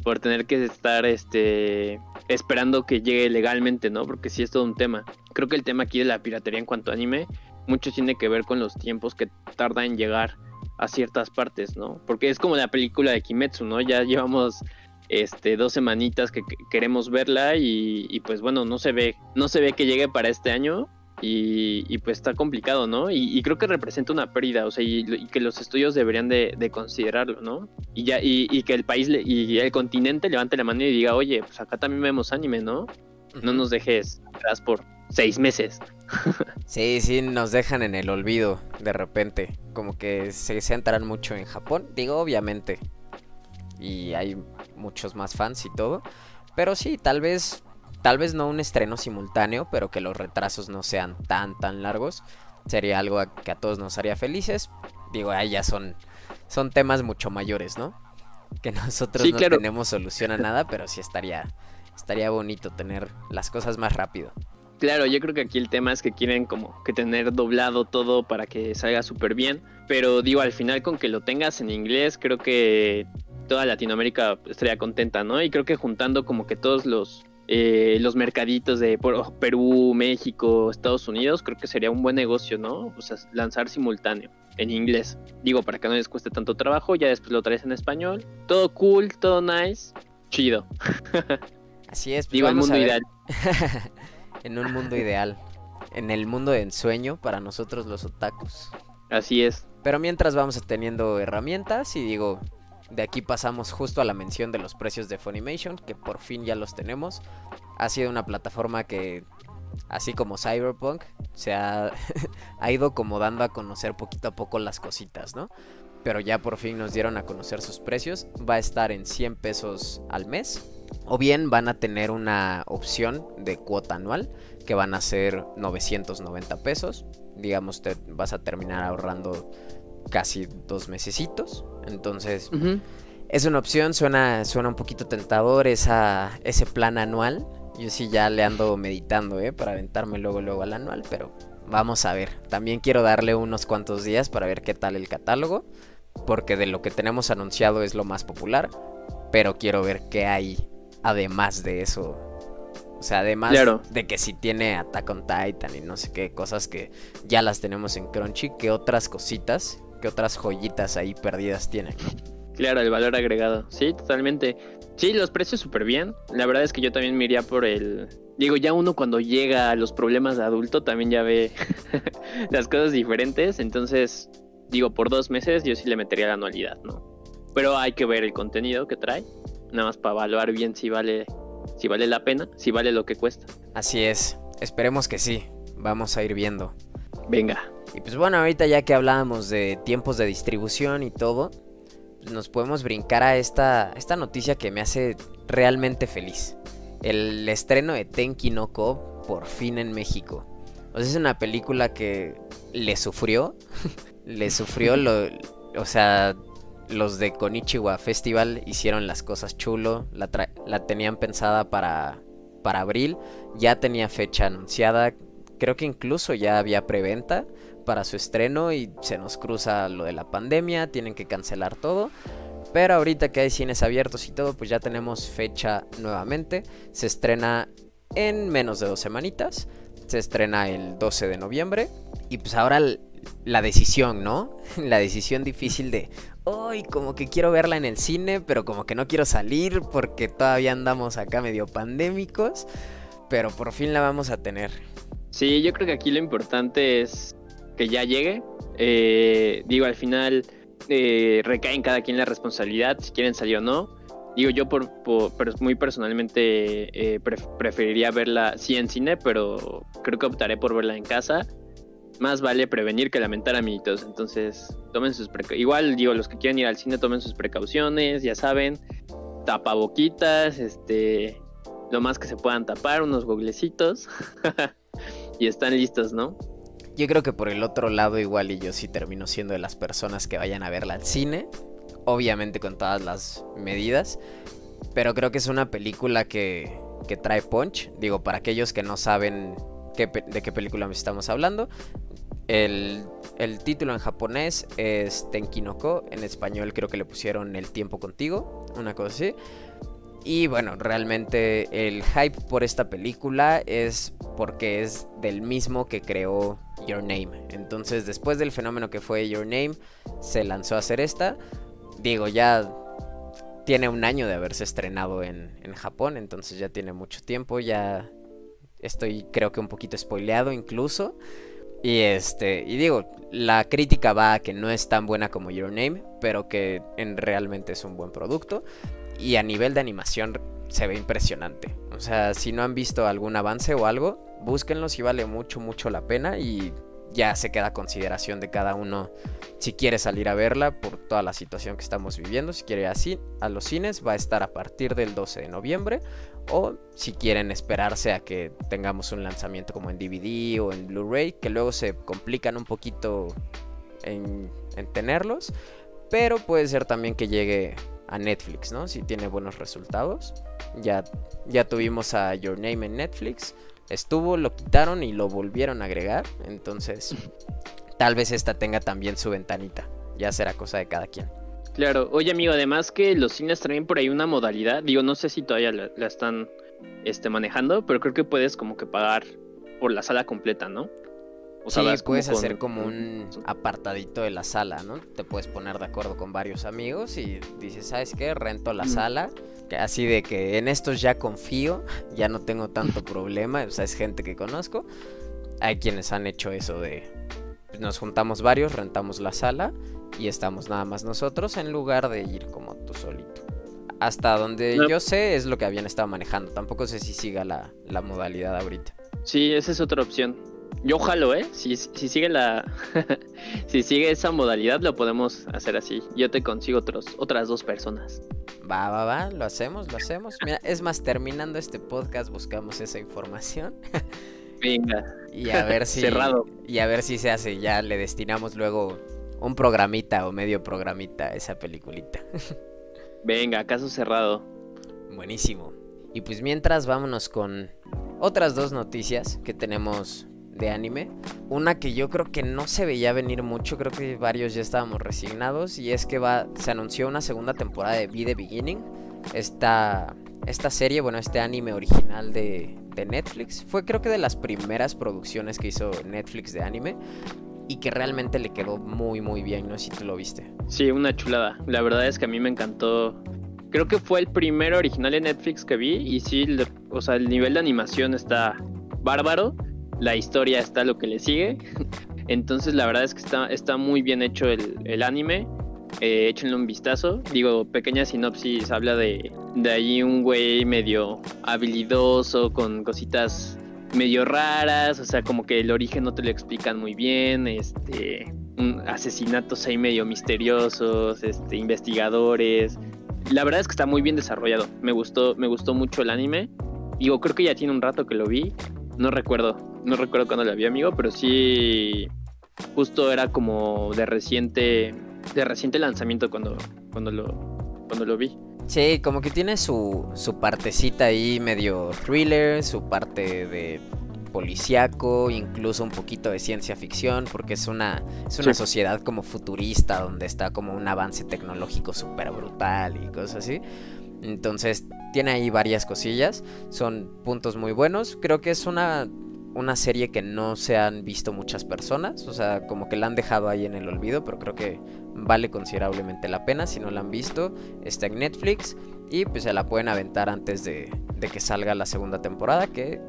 por tener que estar este esperando que llegue legalmente, ¿no? Porque sí es todo un tema. Creo que el tema aquí de la piratería en cuanto a anime mucho tiene que ver con los tiempos que tarda en llegar a ciertas partes, ¿no? Porque es como la película de Kimetsu, ¿no? Ya llevamos este dos semanitas que, queremos verla y, y, pues bueno, no se ve no se ve que llegue para este año y, pues está complicado, ¿no? Y, creo que representa una pérdida, o sea, y, que los estudios deberían de, considerarlo, ¿no? Y ya, y, que el país y el continente levante la mano y diga, oye, pues acá también vemos anime, ¿no? No nos dejes atrás por seis meses. *laughs* sí, sí, nos dejan en el olvido de repente. Como que se centran mucho en Japón, digo, obviamente. Y hay muchos más fans y todo. Pero sí, tal vez Tal vez no un estreno simultáneo, pero que los retrasos no sean tan, tan largos. Sería algo que a todos nos haría felices. Digo, ahí ya son, son temas mucho mayores, ¿no? Que nosotros no tenemos solución a nada, pero sí estaría, estaría bonito tener las cosas más rápido. Claro, yo creo que aquí el tema es que quieren como que tener doblado todo para que salga súper bien. Pero digo, al final con que lo tengas en inglés, creo que toda Latinoamérica estaría contenta, ¿no? Y creo que juntando como que todos los, eh, los mercaditos de Perú, México, Estados Unidos, creo que sería un buen negocio, ¿no? O sea, lanzar simultáneo en inglés. Digo, para que no les cueste tanto trabajo, ya después lo traes en español. Todo cool, todo nice, chido. *laughs* Así es. Pues Digo, el mundo ideal. *laughs* en un mundo ideal. En el mundo de ensueño para nosotros los otakus. Así es. Pero mientras vamos teniendo herramientas y digo, de aquí pasamos justo a la mención de los precios de Funimation, que por fin ya los tenemos. Ha sido una plataforma que, así como Cyberpunk, se ha, *laughs* ido como dando a conocer poquito a poco las cositas, ¿no? Pero ya por fin nos dieron a conocer sus precios. Va a estar en 100 pesos al mes. O bien van a tener una opción de cuota anual que van a ser 990 pesos. Digamos, te vas a terminar ahorrando casi dos mesecitos. Entonces, es una opción, suena, suena un poquito tentador esa, ese plan anual. Yo sí ya le ando meditando, ¿eh? Para aventarme luego, luego al anual, pero vamos a ver. También quiero darle unos cuantos días para ver qué tal el catálogo, porque de lo que tenemos anunciado es lo más popular, pero quiero ver qué hay además de eso. O sea, además de que si tiene Attack on Titan y no sé qué cosas que ya las tenemos en Crunchy, que otras cositas otras joyitas ahí perdidas tienen. Claro, el valor agregado. Sí, totalmente. Sí, los precios súper bien. La verdad es que yo también me iría por el... Digo, ya uno cuando llega a los problemas de adulto también ya ve *laughs* las cosas diferentes. Entonces, digo, por dos meses yo sí le metería la anualidad, ¿no? Pero hay que ver el contenido que trae. Nada más para evaluar bien si vale, si vale la pena, si vale lo que cuesta. Así es. Esperemos que sí. Vamos a ir viendo. Venga. Y pues bueno, ahorita ya que hablábamos de tiempos de distribución y todo, nos podemos brincar a esta, esta noticia que me hace realmente feliz. El estreno de Tenki no Ko por fin en México. O sea, es una película que le sufrió, *laughs* le sufrió *laughs* lo, o sea, los de Konichiwa Festival hicieron las cosas chulo, la, la tenían pensada para, para abril, ya tenía fecha anunciada, creo que incluso ya había preventa para su estreno y se nos cruza lo de la pandemia, tienen que cancelar todo. Pero ahorita que hay cines abiertos y todo, pues ya tenemos fecha nuevamente. Se estrena en menos de dos semanitas. Se estrena el 12 de noviembre. Y pues ahora la decisión, ¿no? *laughs* La decisión difícil de, hoy como que quiero verla en el cine, pero como que no quiero salir porque todavía andamos acá medio pandémicos. Pero por fin la vamos a tener. Sí, yo creo que aquí lo importante es que ya llegue. Eh, digo, al final eh, recae en cada quien la responsabilidad, si quieren salir o no. Digo, yo por, pero muy personalmente eh, preferiría verla sí en cine, pero creo que optaré por verla en casa. Más vale prevenir que lamentar, amiguitos. Entonces, tomen sus precauciones. Igual, digo, los que quieran ir al cine, tomen sus precauciones, ya saben. Tapaboquitas, este, lo más que se puedan tapar, unos goglecitos. *laughs* y están listos, ¿no? Yo creo que por el otro lado, igual y yo sí termino siendo de las personas que vayan a verla al cine obviamente con todas las medidas, pero creo que es una película que, que trae punch. Digo, para aquellos que no saben de qué película estamos hablando, el, el, título en japonés es Tenkinoko, en español creo que le pusieron El tiempo contigo, una cosa así. Y bueno, realmente el hype por esta película es porque es del mismo que creó Your Name. Entonces, después del fenómeno que fue Your Name, se lanzó a hacer esta digo, ya tiene un año de haberse estrenado en, Japón, entonces ya tiene mucho tiempo, ya estoy creo que un poquito spoileado incluso. Y este, y digo, la crítica va a que no es tan buena como Your Name, pero que en realmente es un buen producto. Y a nivel de animación se ve impresionante. O sea, si no han visto algún avance o algo, búsquenlo si vale mucho, mucho la pena. Y ya se queda consideración de cada uno si quiere salir a verla por toda la situación que estamos viviendo. Si quiere así a los cines, va a estar a partir del 12 de noviembre. O si quieren esperarse a que tengamos un lanzamiento como en DVD o en Blu-ray, que luego se complican un poquito en tenerlos. Pero puede ser también que llegue a Netflix, ¿no? Si tiene buenos resultados. Ya, ya tuvimos a Your Name en Netflix estuvo, lo quitaron y lo volvieron a agregar. Entonces, *laughs* tal vez esta tenga también su ventanita. Ya será cosa de cada quien. Claro, oye amigo, además que los cines traen por ahí una modalidad, digo, no sé si todavía la, están este, manejando, pero creo que puedes como que pagar por la sala completa, ¿no? O sí, puedes hacer como un apartadito de la sala, ¿no? Te puedes poner de acuerdo con varios amigos y dices, ¿sabes qué? Rento la sala así de que en estos ya confío, ya no tengo tanto *laughs* problema, o sea, es gente que conozco. Hay quienes han hecho eso de pues, nos juntamos varios, rentamos la sala y estamos nada más nosotros en lugar de ir como tú solito. Hasta donde yo sé es lo que habían estado manejando. Tampoco sé si siga la, la modalidad ahorita. Sí, esa es otra opción. Yo jalo, ¿eh? Si, si sigue la. *laughs* si sigue esa modalidad, lo podemos hacer así. Yo te consigo otros, otras dos personas. Va, va, va, lo hacemos, lo hacemos. Mira, es más, terminando este podcast, buscamos esa información. *laughs* Venga. Y a ver si. Cerrado. Y a ver si se hace. Ya le destinamos luego un programita o medio programita a esa peliculita. *laughs* Venga, caso cerrado. Buenísimo. Y pues mientras vámonos con otras dos noticias que tenemos de anime. Una que yo creo que no se veía venir mucho, creo que varios ya estábamos resignados. Y es que va, se anunció una segunda temporada de Be The Beginning. Esta, esta serie, bueno, este anime original de, de Netflix. Fue creo que de las primeras producciones que hizo Netflix de anime. Y que realmente le quedó muy muy bien, no sé si tú lo viste. Sí, una chulada. La verdad es que a mí me encantó creo que fue el primer original de Netflix que vi y sí, o sea, el nivel de animación está bárbaro la historia está lo que le sigue. Entonces la verdad es que está, está muy bien hecho el, anime. Eh, échenle un vistazo. Digo, pequeña sinopsis, habla de, de ahí un güey medio habilidoso, con cositas medio raras, o sea, como que el origen no te lo explican muy bien, este, asesinatos ahí medio misteriosos, este, investigadores. La verdad es que está muy bien desarrollado. Me gustó, me gustó mucho el anime. Digo, creo que ya tiene un rato que lo vi. No recuerdo, no recuerdo cuándo la vi, amigo, pero sí, justo era como de reciente, de reciente lanzamiento cuando, cuando lo, cuando lo vi. Sí, como que tiene su, su partecita ahí medio thriller, su parte de policíaco, incluso un poquito de ciencia ficción, porque es una, es una sociedad como futurista, donde está como un avance tecnológico súper brutal y cosas así. Entonces tiene ahí varias cosillas, son puntos muy buenos. Creo que es una, una serie que no se han visto muchas personas, o sea, como que la han dejado ahí en el olvido, pero creo que vale considerablemente la pena. Si no la han visto, está en Netflix y pues se la pueden aventar antes de, de que salga la segunda temporada, que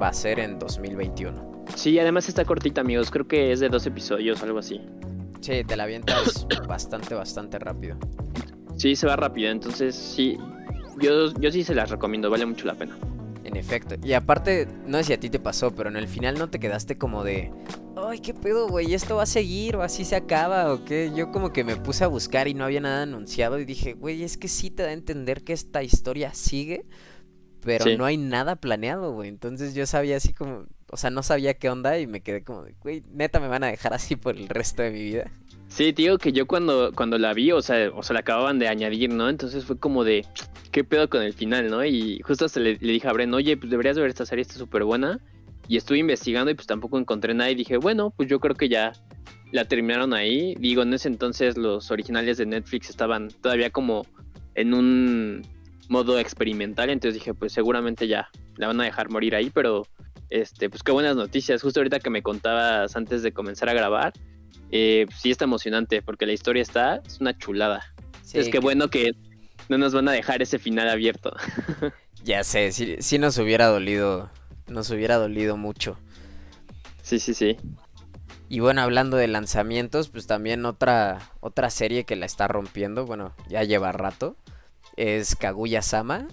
va a ser en 2021. Sí, además está cortita, amigos, creo que es de dos episodios, algo así. Sí, te la avientas *coughs* bastante, bastante rápido. Sí, se va rápido, entonces sí, yo, yo sí se las recomiendo, vale mucho la pena. En efecto. Y aparte, no sé si a ti te pasó, pero en el final no te quedaste como de, ay, qué pedo, güey, esto va a seguir o así se acaba o qué. Yo como que me puse a buscar y no había nada anunciado y dije, güey, es que sí te da a entender que esta historia sigue, pero no hay nada planeado, güey. Entonces yo sabía así como, o sea, no sabía qué onda y me quedé como de, güey, neta me van a dejar así por el resto de mi vida. Sí, tío, que yo cuando, cuando la vi, o sea, o sea, la acababan de añadir, ¿no? Entonces fue como de, ¿qué pedo con el final, no? Y justo hasta le, dije a Bren, oye, pues deberías ver esta serie, está súper buena. Y estuve investigando y pues tampoco encontré nada y dije, bueno, pues yo creo que ya la terminaron ahí. Digo, en ese entonces los originales de Netflix estaban todavía como en un modo experimental, entonces dije, pues seguramente ya la van a dejar morir ahí, pero este, pues qué buenas noticias. Justo ahorita que me contabas antes de comenzar a grabar, eh, sí está emocionante porque la historia está, es una chulada. es que, bueno que no nos van a dejar ese final abierto. *laughs* ya sé, sí, nos hubiera dolido, nos hubiera dolido mucho. Sí, sí, sí. Y bueno, hablando de lanzamientos, pues también otra, otra serie que la está rompiendo, bueno, ya lleva rato, es Kaguya Sama.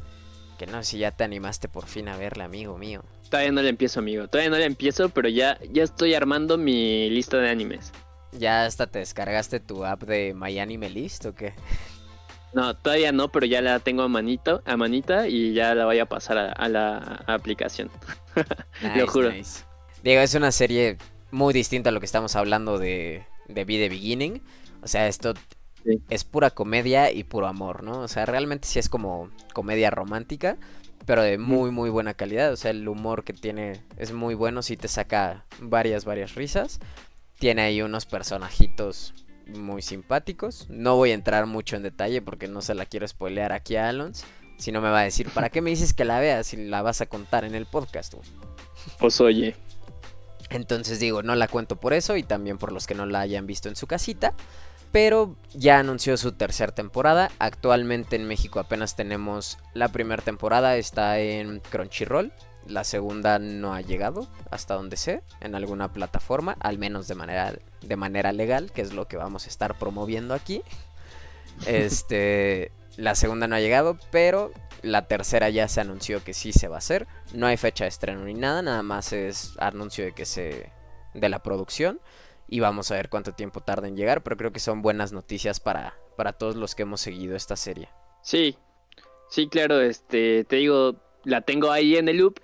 Que no sé si ya te animaste por fin a verla, amigo mío. Todavía no la empiezo, amigo. Todavía no la empiezo, pero ya, ya estoy armando mi lista de animes. ¿Ya hasta te descargaste tu app de MyAnimeList o qué? No, todavía no, pero ya la tengo a manito, a manita y ya la voy a pasar a, la aplicación. *laughs* lo juro. Diego, es una serie muy distinta a lo que estamos hablando de, de Be The Beginning. O sea, esto es pura comedia y puro amor, ¿no? O sea, realmente sí es como comedia romántica, pero de muy, muy buena calidad. O sea, el humor que tiene es muy bueno, sí te saca varias, varias risas. Tiene ahí unos personajitos muy simpáticos. No voy a entrar mucho en detalle porque no se la quiero spoilear aquí a Alons. Si no me va a decir, ¿para qué me dices que la veas si la vas a contar en el podcast? Pues oye. Entonces digo, no la cuento por eso y también por los que no la hayan visto en su casita. Pero ya anunció su tercera temporada. Actualmente en México apenas tenemos la primera temporada. Está en Crunchyroll. La segunda no ha llegado, hasta donde sé, en alguna plataforma, al menos de manera, de manera legal, que es lo que vamos a estar promoviendo aquí. Este, *laughs* la segunda no ha llegado, pero la tercera ya se anunció que sí se va a hacer. No hay fecha de estreno ni nada, nada más es anuncio de que se de la producción y vamos a ver cuánto tiempo tarda en llegar, pero creo que son buenas noticias para para todos los que hemos seguido esta serie. Sí. Sí, claro, este, te digo, la tengo ahí en el loop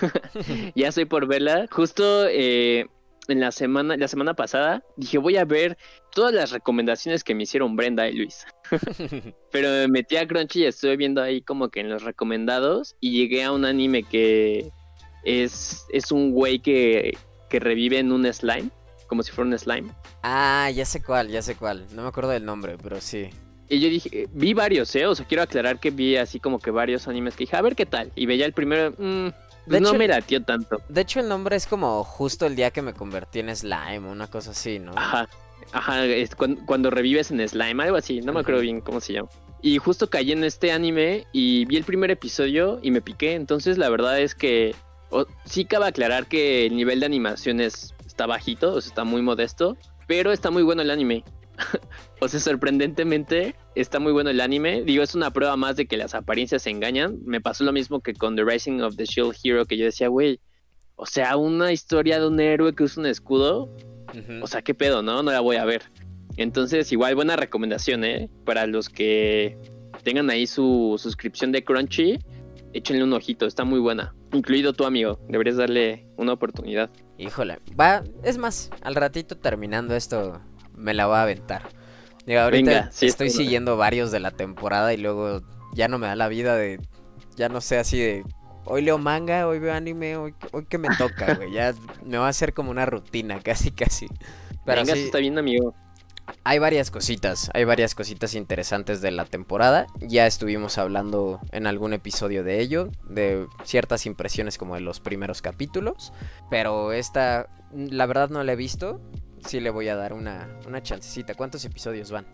*laughs* ya estoy por verla. Justo eh, en la semana, la semana pasada dije voy a ver todas las recomendaciones que me hicieron Brenda y Luis. *laughs* Pero me metí a Crunchy y estuve viendo ahí como que en los recomendados y llegué a un anime que es, es un güey que, que revive en un slime, como si fuera un slime. Ah, ya sé cuál, ya sé cuál. No me acuerdo del nombre, pero sí. Y yo dije, vi varios, ¿eh? O sea, quiero aclarar que vi así como que varios animes que dije, a ver qué tal. Y veía el primero, no me latió tanto. De hecho, el nombre es como justo el día que me convertí en slime, una cosa así, ¿no? Ajá. Ajá, es cuando, revives en slime, algo así, no me acuerdo bien cómo se llama. Y justo caí en este anime y vi el primer episodio y me piqué. Entonces, la verdad es que sí cabe aclarar que el nivel de animación está bajito, o sea, está muy modesto, pero está muy bueno el anime. *laughs* o sea, sorprendentemente está muy bueno el anime. Digo, es una prueba más de que las apariencias se engañan. Me pasó lo mismo que con The Rising of the Shield Hero, que yo decía, güey, o sea, una historia de un héroe que usa un escudo. O sea, qué pedo, ¿no? No la voy a ver. Entonces, igual, buena recomendación, ¿eh? Para los que tengan ahí su suscripción de Crunchy, échenle un ojito, está muy buena. Incluido tu amigo, deberías darle una oportunidad. Híjole, va, es más, al ratito terminando esto, me la voy a aventar. Ahorita estoy siguiendo varios de la temporada y luego ya no me da la vida de. Ya no sé, así de. Hoy leo manga, hoy veo anime, hoy, hoy que me toca, güey. Ya me va a hacer como una rutina, *laughs* casi, casi. Pero Venga, está bien, amigo. Hay varias cositas, hay varias cositas interesantes de la temporada. Ya estuvimos hablando en algún episodio de ello, de ciertas impresiones como de los primeros capítulos. Pero esta, la verdad no la he visto sí le voy a dar una, una chancecita. ¿Cuántos episodios van?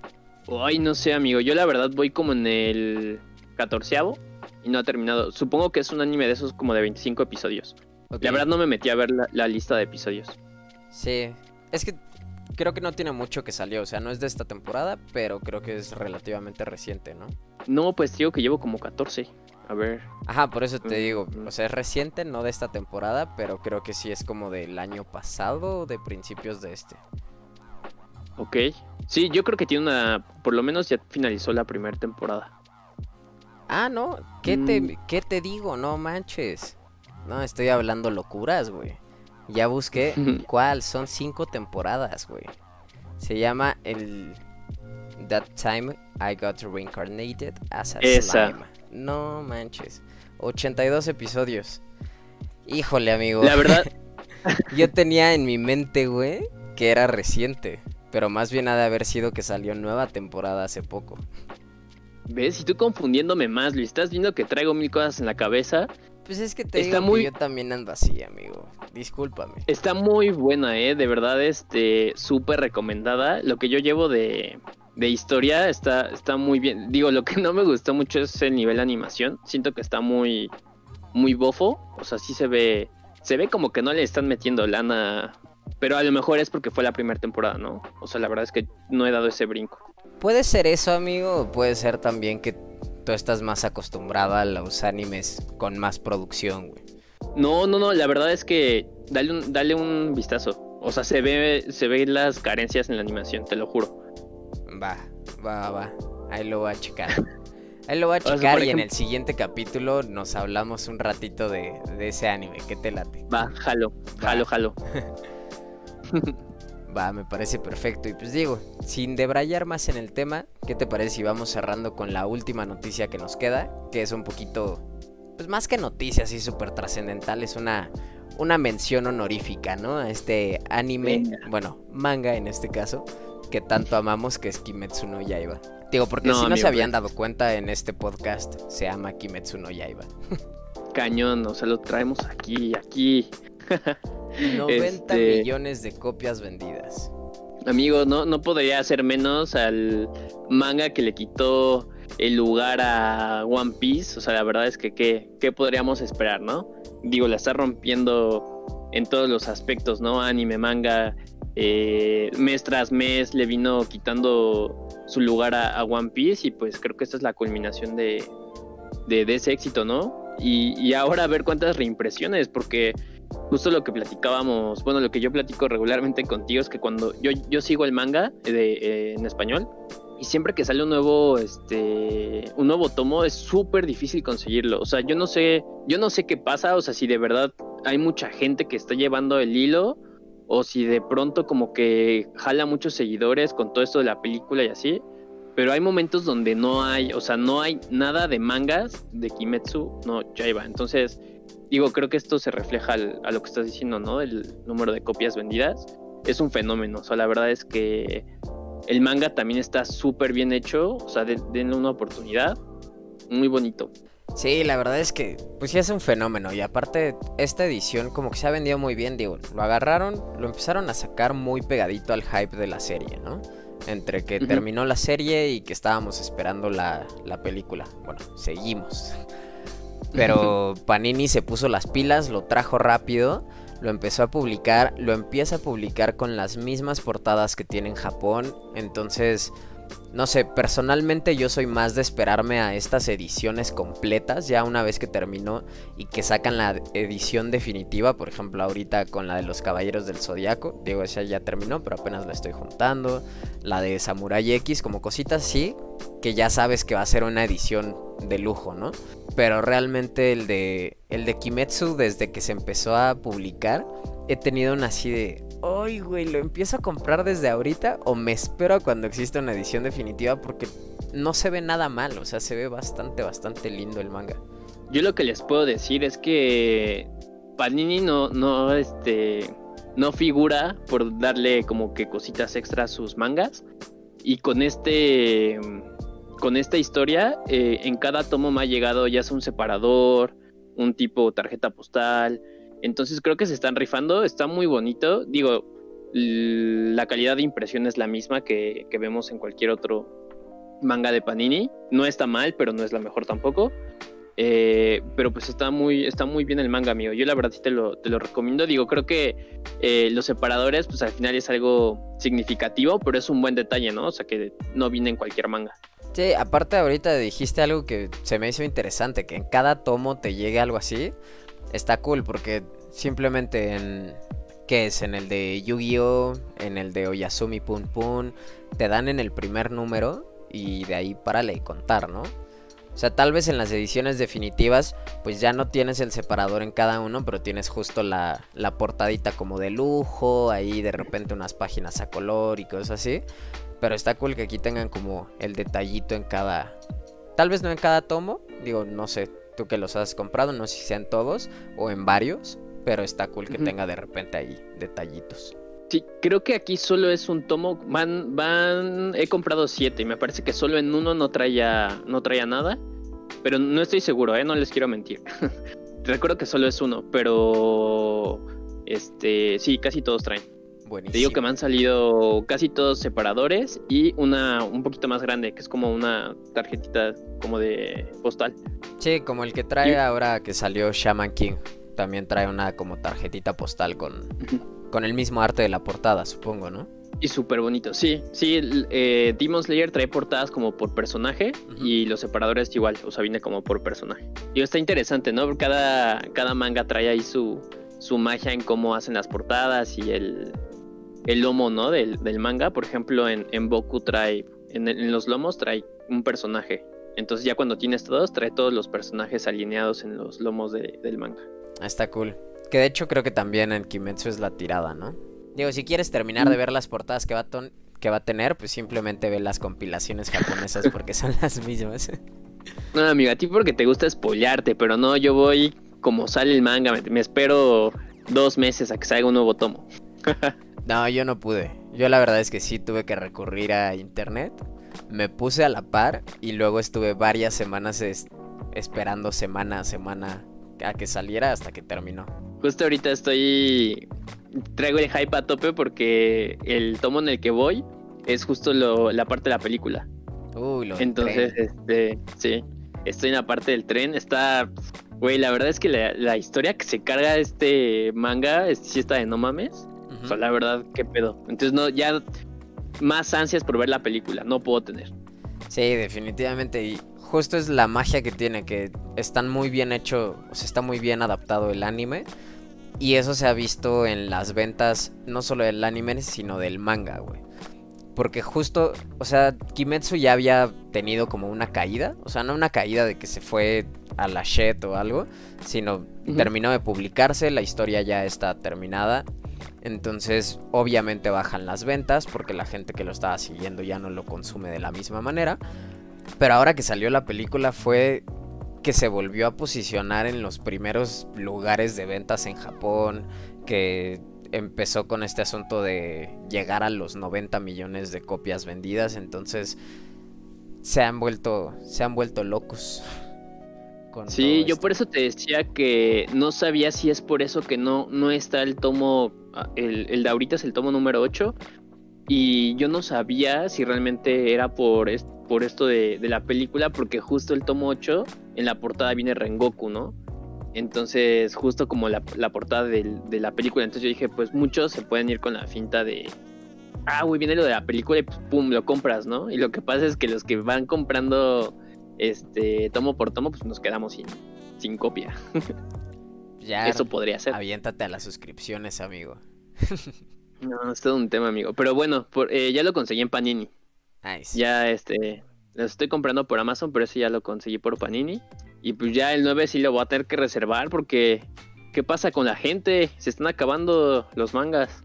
Ay, no sé, amigo. Yo la verdad voy como en el catorceavo y no ha terminado. Supongo que es un anime de esos como de 25 episodios. La verdad no me metí a ver la, lista de episodios. Sí, es que creo que no tiene mucho que salió, o sea, no es de esta temporada, pero creo que es relativamente reciente, ¿no? No, pues digo que llevo como 14. A ver. Ajá, por eso te digo, Mm. o sea, es reciente, no de esta temporada, pero creo que sí es como del año pasado o de principios de este. Ok. Sí, yo creo que tiene una. Por lo menos ya finalizó la primera temporada. Ah, no, ¿qué, te, Mm. ¿qué te digo? No manches. No, estoy hablando locuras, güey. Ya busqué *laughs* cuál, son cinco temporadas, güey. Se llama el That Time I Got Reincarnated as a Esa. Slime. No manches. 82 episodios. Híjole, amigo. La verdad, *laughs* Yo tenía en mi mente, güey, que era reciente. Pero más bien ha de haber sido que salió nueva temporada hace poco. ¿ves? Y tú confundiéndome más, Luis. Estás viendo que traigo mil cosas en la cabeza. Pues es que te Está digo muy- que yo también ando así, amigo. Discúlpame. Está muy buena, ¿eh? De verdad, este, súper recomendada. Lo que yo llevo de, de historia está, está muy bien. Digo, lo que *laughs* no me gustó mucho es el nivel de animación. Siento que está muy, muy bofo. O sea, sí se ve, se ve como que no le están metiendo lana. Pero a lo mejor es porque fue la primera temporada, ¿no? O sea, la verdad es que no he dado ese brinco. Puede ser eso, amigo, o puede ser también que tú estás más acostumbrado a los animes con más producción, güey. No, no, no, la verdad es que dale un, dale un vistazo. O sea, se ve, se ven las carencias en la animación, te lo juro. Va, va, va. Ahí lo voy a checar. Ahí lo voy a O sea, checar y en el siguiente capítulo nos hablamos un ratito de, de ese anime. ¿Qué te late? Va, jalo, jalo, jalo. *laughs* *laughs* Va, me parece perfecto. Y pues digo, sin debrayar más en el tema, ¿qué te parece si vamos cerrando con la última noticia que nos queda? Que es un poquito, pues más que noticia así súper trascendental, es una, una mención honorífica, ¿no? A este anime, Venga. bueno, manga en este caso, que tanto amamos que es Kimetsu no Yaiba. Digo, porque No, si no se habían pues. dado cuenta en este podcast, se llama Kimetsu no Yaiba. Cañón, o sea, lo traemos aquí, aquí. *laughs* 90 Este- millones de copias vendidas. Amigo, no, no podría hacer menos al manga que le quitó el lugar a One Piece. O sea, la verdad es que qué, qué podríamos esperar, ¿no? Digo, la está rompiendo en todos los aspectos, ¿no? Anime, manga, eh, mes tras mes le vino quitando su lugar a, One Piece y pues creo que esta es la culminación de, de, de ese éxito, ¿no? Y, y ahora a ver cuántas reimpresiones, porque justo lo que platicábamos, bueno, lo que yo platico regularmente contigo es que cuando yo, yo sigo el manga de, eh, en español y siempre que sale un nuevo, este, un nuevo tomo es súper difícil conseguirlo. O sea, yo no sé, yo no sé qué pasa, o sea, si de verdad hay mucha gente que está llevando el hilo o si de pronto como que jala muchos seguidores con todo esto de la película y así. Pero hay momentos donde no hay, o sea, no hay nada de mangas de Kimetsu no Yaiba. Entonces, digo, creo que esto se refleja al- a lo que estás diciendo, ¿no? El número de copias vendidas. Es un fenómeno. O sea, la verdad es que el manga también está súper bien hecho. O sea, de- denle una oportunidad. Muy bonito. Sí, la verdad es que, pues sí es un fenómeno. Y aparte, esta edición como que se ha vendido muy bien, digo, lo agarraron, lo empezaron a sacar muy pegadito al hype de la serie, ¿no? Entre que terminó la serie y que estábamos esperando la, la película. Bueno, seguimos. Pero Panini se puso las pilas, lo trajo rápido, lo empezó a publicar, lo empieza a publicar con las mismas portadas que tiene en Japón. Entonces, no sé, personalmente yo soy más de esperarme a estas ediciones completas, ya una vez que terminó y que sacan la edición definitiva, por ejemplo, ahorita con la de los Caballeros del Zodiaco, digo, esa ya terminó, pero apenas la estoy juntando, la de Samurai X, como cositas así, que ya sabes que va a ser una edición de lujo, ¿no? Pero realmente el de el de Kimetsu desde que se empezó a publicar he tenido una así de, "Ay, güey, lo empiezo a comprar desde ahorita o me espero cuando exista una edición definitiva porque no se ve nada mal, o sea, se ve bastante bastante lindo el manga." Yo lo que les puedo decir es que Panini no, no, este, no figura por darle como que cositas extras a sus mangas. Y con este, con esta historia, eh, en cada tomo me ha llegado ya sea un separador, un tipo tarjeta postal. Entonces creo que se están rifando, está muy bonito. Digo, la calidad de impresión es la misma que, que vemos en cualquier otro manga de Panini. No está mal, pero no es la mejor tampoco. Eh, pero pues está muy, está muy bien el manga, amigo. Yo la verdad sí te lo, te lo recomiendo. Digo, creo que eh, los separadores, pues al final es algo significativo, pero es un buen detalle, ¿no? O sea, que no viene en cualquier manga. Sí, aparte ahorita dijiste algo que se me hizo interesante, que en cada tomo te llegue algo así. Está cool porque simplemente en... ¿Qué es? En el de Yu-Gi-Oh! En el de Oyasumi Pun Pun. Te dan en el primer número y de ahí párale y contar, ¿no? O sea, tal vez en las ediciones definitivas, pues ya no tienes el separador en cada uno, pero tienes justo la, la portadita como de lujo, ahí de repente unas páginas a color y cosas así. Pero está cool que aquí tengan como el detallito en cada... Tal vez no en cada tomo, digo, no sé, tú que los has comprado, no sé si sean todos o en varios, pero está cool que tenga de repente ahí detallitos. Sí, creo que aquí solo es un tomo. Van, van, he comprado siete y me parece que solo en uno no traía, no traía nada. Pero no estoy seguro, ¿eh? No les quiero mentir. *laughs* Recuerdo que solo es uno, pero este, sí, casi todos traen. Buenísimo. Te digo que me han salido casi todos separadores y una un poquito más grande, que es como una tarjetita como de postal. Sí, como el que trae ahora que salió Shaman King. También trae una como tarjetita postal con, con el mismo arte de la portada, supongo, ¿no? Y súper bonito, sí, sí, eh, Demon Slayer trae portadas como por personaje y los separadores igual, o sea, viene como por personaje. Y está interesante, ¿no? Cada, cada manga trae ahí su, su magia en cómo hacen las portadas y el, el lomo, ¿no? Del, manga, por ejemplo, en, en Boku trae, en, los lomos trae un personaje. Entonces ya cuando tienes todos, trae todos los personajes alineados en los lomos del manga. Está cool. Que de hecho creo que también en Kimetsu es la tirada, ¿no? Digo, si quieres terminar de mm. ver las portadas que va, a que va a tener, pues simplemente ve las compilaciones japonesas *laughs* porque son las mismas. *laughs* No, amigo, a ti porque te gusta spoilearte, pero no, yo voy como sale el manga, me, me espero dos meses a que salga un nuevo tomo. *laughs* no, yo no pude. Yo la verdad es que sí tuve que recurrir a internet. Me puse a la par y luego estuve varias semanas esperando semana a semana a que saliera hasta que terminó. Justo ahorita estoy. Traigo el hype a tope porque el tomo en el que voy es justo la parte de la película. Uy, lo Entonces, este, sí, estoy en la parte del tren. Está. Güey, la verdad es que la, historia que se carga este manga es, sí está de no mames. O sea, la verdad, qué pedo. Entonces, no, ya más ansias por ver la película, no puedo tener. Sí, definitivamente. Y justo es la magia que tiene, que están muy bien hecho, o sea, está muy bien adaptado el anime. Y eso se ha visto en las ventas, no solo del anime, sino del manga, güey. Porque justo, o sea, Kimetsu ya había tenido como una caída. O sea, no una caída de que se fue a la shit o algo, sino terminó de publicarse, la historia ya está terminada. Entonces, obviamente bajan las ventas porque la gente que lo estaba siguiendo ya no lo consume de la misma manera. Pero ahora que salió la película fue que se volvió a posicionar en los primeros lugares de ventas en Japón, que empezó con este asunto de llegar a los 90 millones de copias vendidas, entonces se han vuelto se han vuelto locos. *laughs* sí, yo por eso te decía que no sabía si es por eso que no no está el tomo el, el de ahorita es el tomo número 8 y yo no sabía si realmente era por, por esto de, la película, porque justo el tomo 8 en la portada viene Rengoku, ¿no? Entonces, justo como la, portada de la película, entonces yo dije, pues muchos se pueden ir con la finta de, ah, güey, viene lo de la película y pues, pum, lo compras, ¿no? Y lo que pasa es que los que van comprando este tomo por tomo, pues nos quedamos sin, sin copia. *laughs* Ya, Eso podría ser. Aviéntate a las suscripciones, amigo. *laughs* No, es todo un tema, amigo. Pero bueno, eh, ya lo conseguí en Panini. Nice. Ya, este, lo estoy comprando por Amazon, pero ese ya lo conseguí por Panini. Y pues ya el 9 sí lo voy a tener que reservar porque... ¿Qué pasa con la gente? Se están acabando los mangas.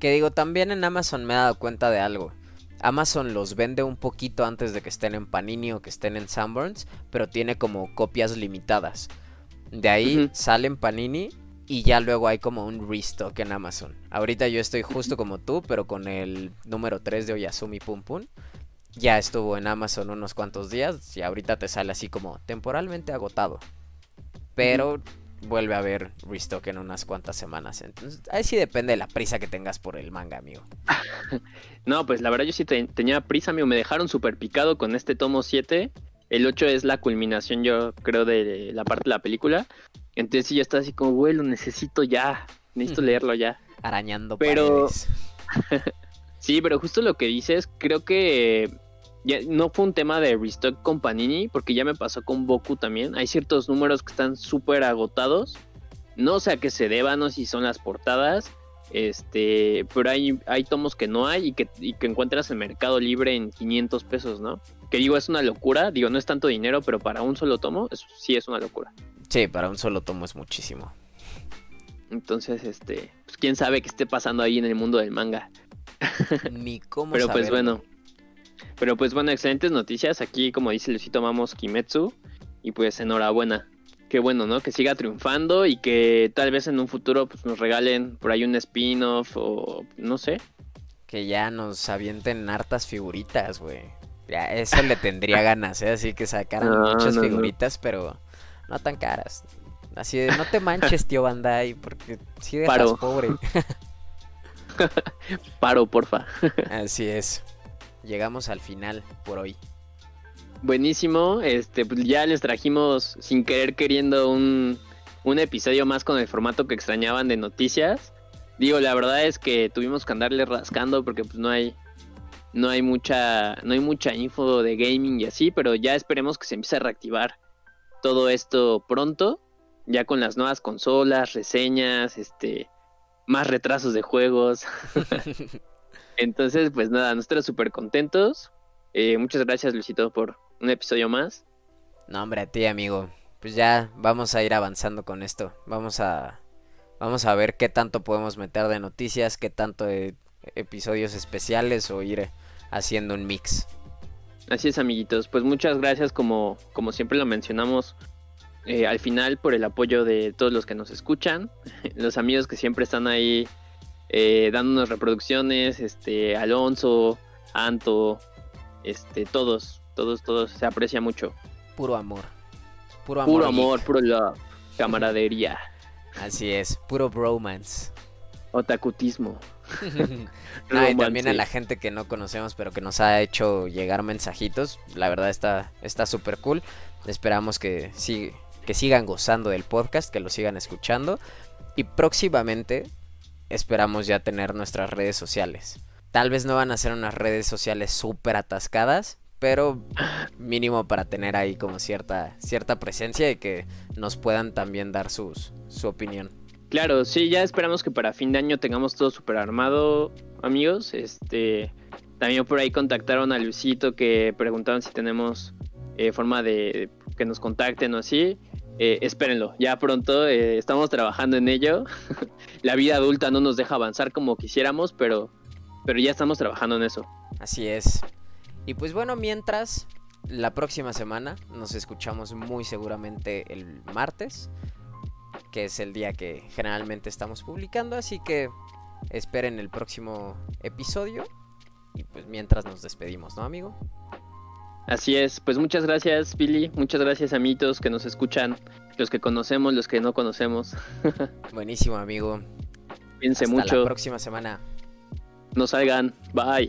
Que digo, también en Amazon me he dado cuenta de algo. Amazon los vende un poquito antes de que estén en Panini o que estén en Sanborns, pero tiene como copias limitadas. De ahí salen Panini y ya luego hay como un restock en Amazon. Ahorita yo estoy justo como tú, pero con el número 3 de Oyasumi Pum Pum. Ya estuvo en Amazon unos cuantos días y ahorita te sale así como temporalmente agotado. Pero vuelve a haber restock en unas cuantas semanas. Entonces, ahí sí depende de la prisa que tengas por el manga, amigo. *laughs* no, pues la verdad yo sí tenía prisa, amigo. Me dejaron súper picado con este tomo 7. El 8 es la culminación, yo creo, de la parte de la película. Entonces ya está así como, güey, lo necesito ya, necesito leerlo ya. Arañando Pero-. *laughs* Sí, pero justo lo que dices, creo que ya no fue un tema de restock con Panini, porque ya me pasó con Boku también. Hay ciertos números que están súper agotados. No sé a qué se deban, no sé si son las portadas. Este, pero hay, hay tomos que no hay y que, y que encuentras en Mercado Libre en 500 pesos, ¿no? Que digo, es una locura. Digo, no es tanto dinero, pero para un solo tomo, es- sí es una locura. Sí, para un solo tomo es muchísimo. Entonces, este, pues quién sabe qué esté pasando ahí en el mundo del manga. *laughs* Ni cómo Pero pues bueno. Pero pues bueno, excelentes noticias. Aquí, como dice Luisito, amamos Kimetsu. Y pues enhorabuena. Qué bueno, ¿no? Que siga triunfando y que tal vez en un futuro pues, nos regalen por ahí un spin-off o no sé. Que ya nos avienten hartas figuritas, güey. Ya, eso le tendría ganas, ¿eh? Así que sacaran No, muchas no, no. figuritas, pero no tan caras. Así de, no te manches, tío Bandai, porque si dejas Paro. pobre. *laughs* Paro, porfa. Así es. Llegamos al final por hoy. Buenísimo. Este, pues ya les trajimos sin querer queriendo un, un episodio más con el formato que extrañaban de noticias. Digo, la verdad es que tuvimos que andarle rascando porque pues no hay no hay mucha no hay mucha info de gaming y así, pero ya esperemos que se empiece a reactivar todo esto pronto, ya con las nuevas consolas, reseñas, este más retrasos de juegos. *laughs* Entonces, pues nada, nosotros súper contentos. Eh, muchas gracias, Luisito, por un episodio más. No, hombre, a ti, amigo. Pues ya vamos a ir avanzando con esto. Vamos a vamos a ver qué tanto podemos meter de noticias, qué tanto de episodios especiales o ir haciendo un mix. Así es, amiguitos. Pues muchas gracias, como, como siempre lo mencionamos eh, al final, por el apoyo de todos los que nos escuchan, *laughs* los amigos que siempre están ahí eh, dándonos reproducciones, este, Alonso, Anto, este, todos, todos, todos, se aprecia mucho. Puro amor. Puro amor. Puro geek. amor, puro love, camaradería, Así es, puro bromance. Otakutismo. Ah, *laughs* y también a la gente que no conocemos pero que nos ha hecho llegar mensajitos. La verdad está está súper cool. Esperamos que, sig- que sigan gozando del podcast, que lo sigan escuchando. Y próximamente esperamos ya tener nuestras redes sociales. Tal vez no van a ser unas redes sociales súper atascadas, pero mínimo para tener ahí como cierta, cierta presencia y que nos puedan también dar sus, su opinión. Claro, sí, ya esperamos que para fin de año tengamos todo super armado, amigos. Este, también por ahí contactaron a Luisito que preguntaron si tenemos eh, forma de que nos contacten o así. Eh, espérenlo, ya pronto eh, estamos trabajando en ello. *laughs* La vida adulta no nos deja avanzar como quisiéramos, pero, pero ya estamos trabajando en eso. Así es. Y pues bueno, mientras la próxima semana nos escuchamos muy seguramente el martes, que es el día que generalmente estamos publicando, así que esperen el próximo episodio. Y pues mientras nos despedimos, ¿no, amigo? Así es, pues muchas gracias, Billy. Muchas gracias, amiguitos que nos escuchan, los que conocemos, los que no conocemos. *laughs* Buenísimo, amigo. Cuídense Hasta mucho, la próxima semana. no salgan, bye.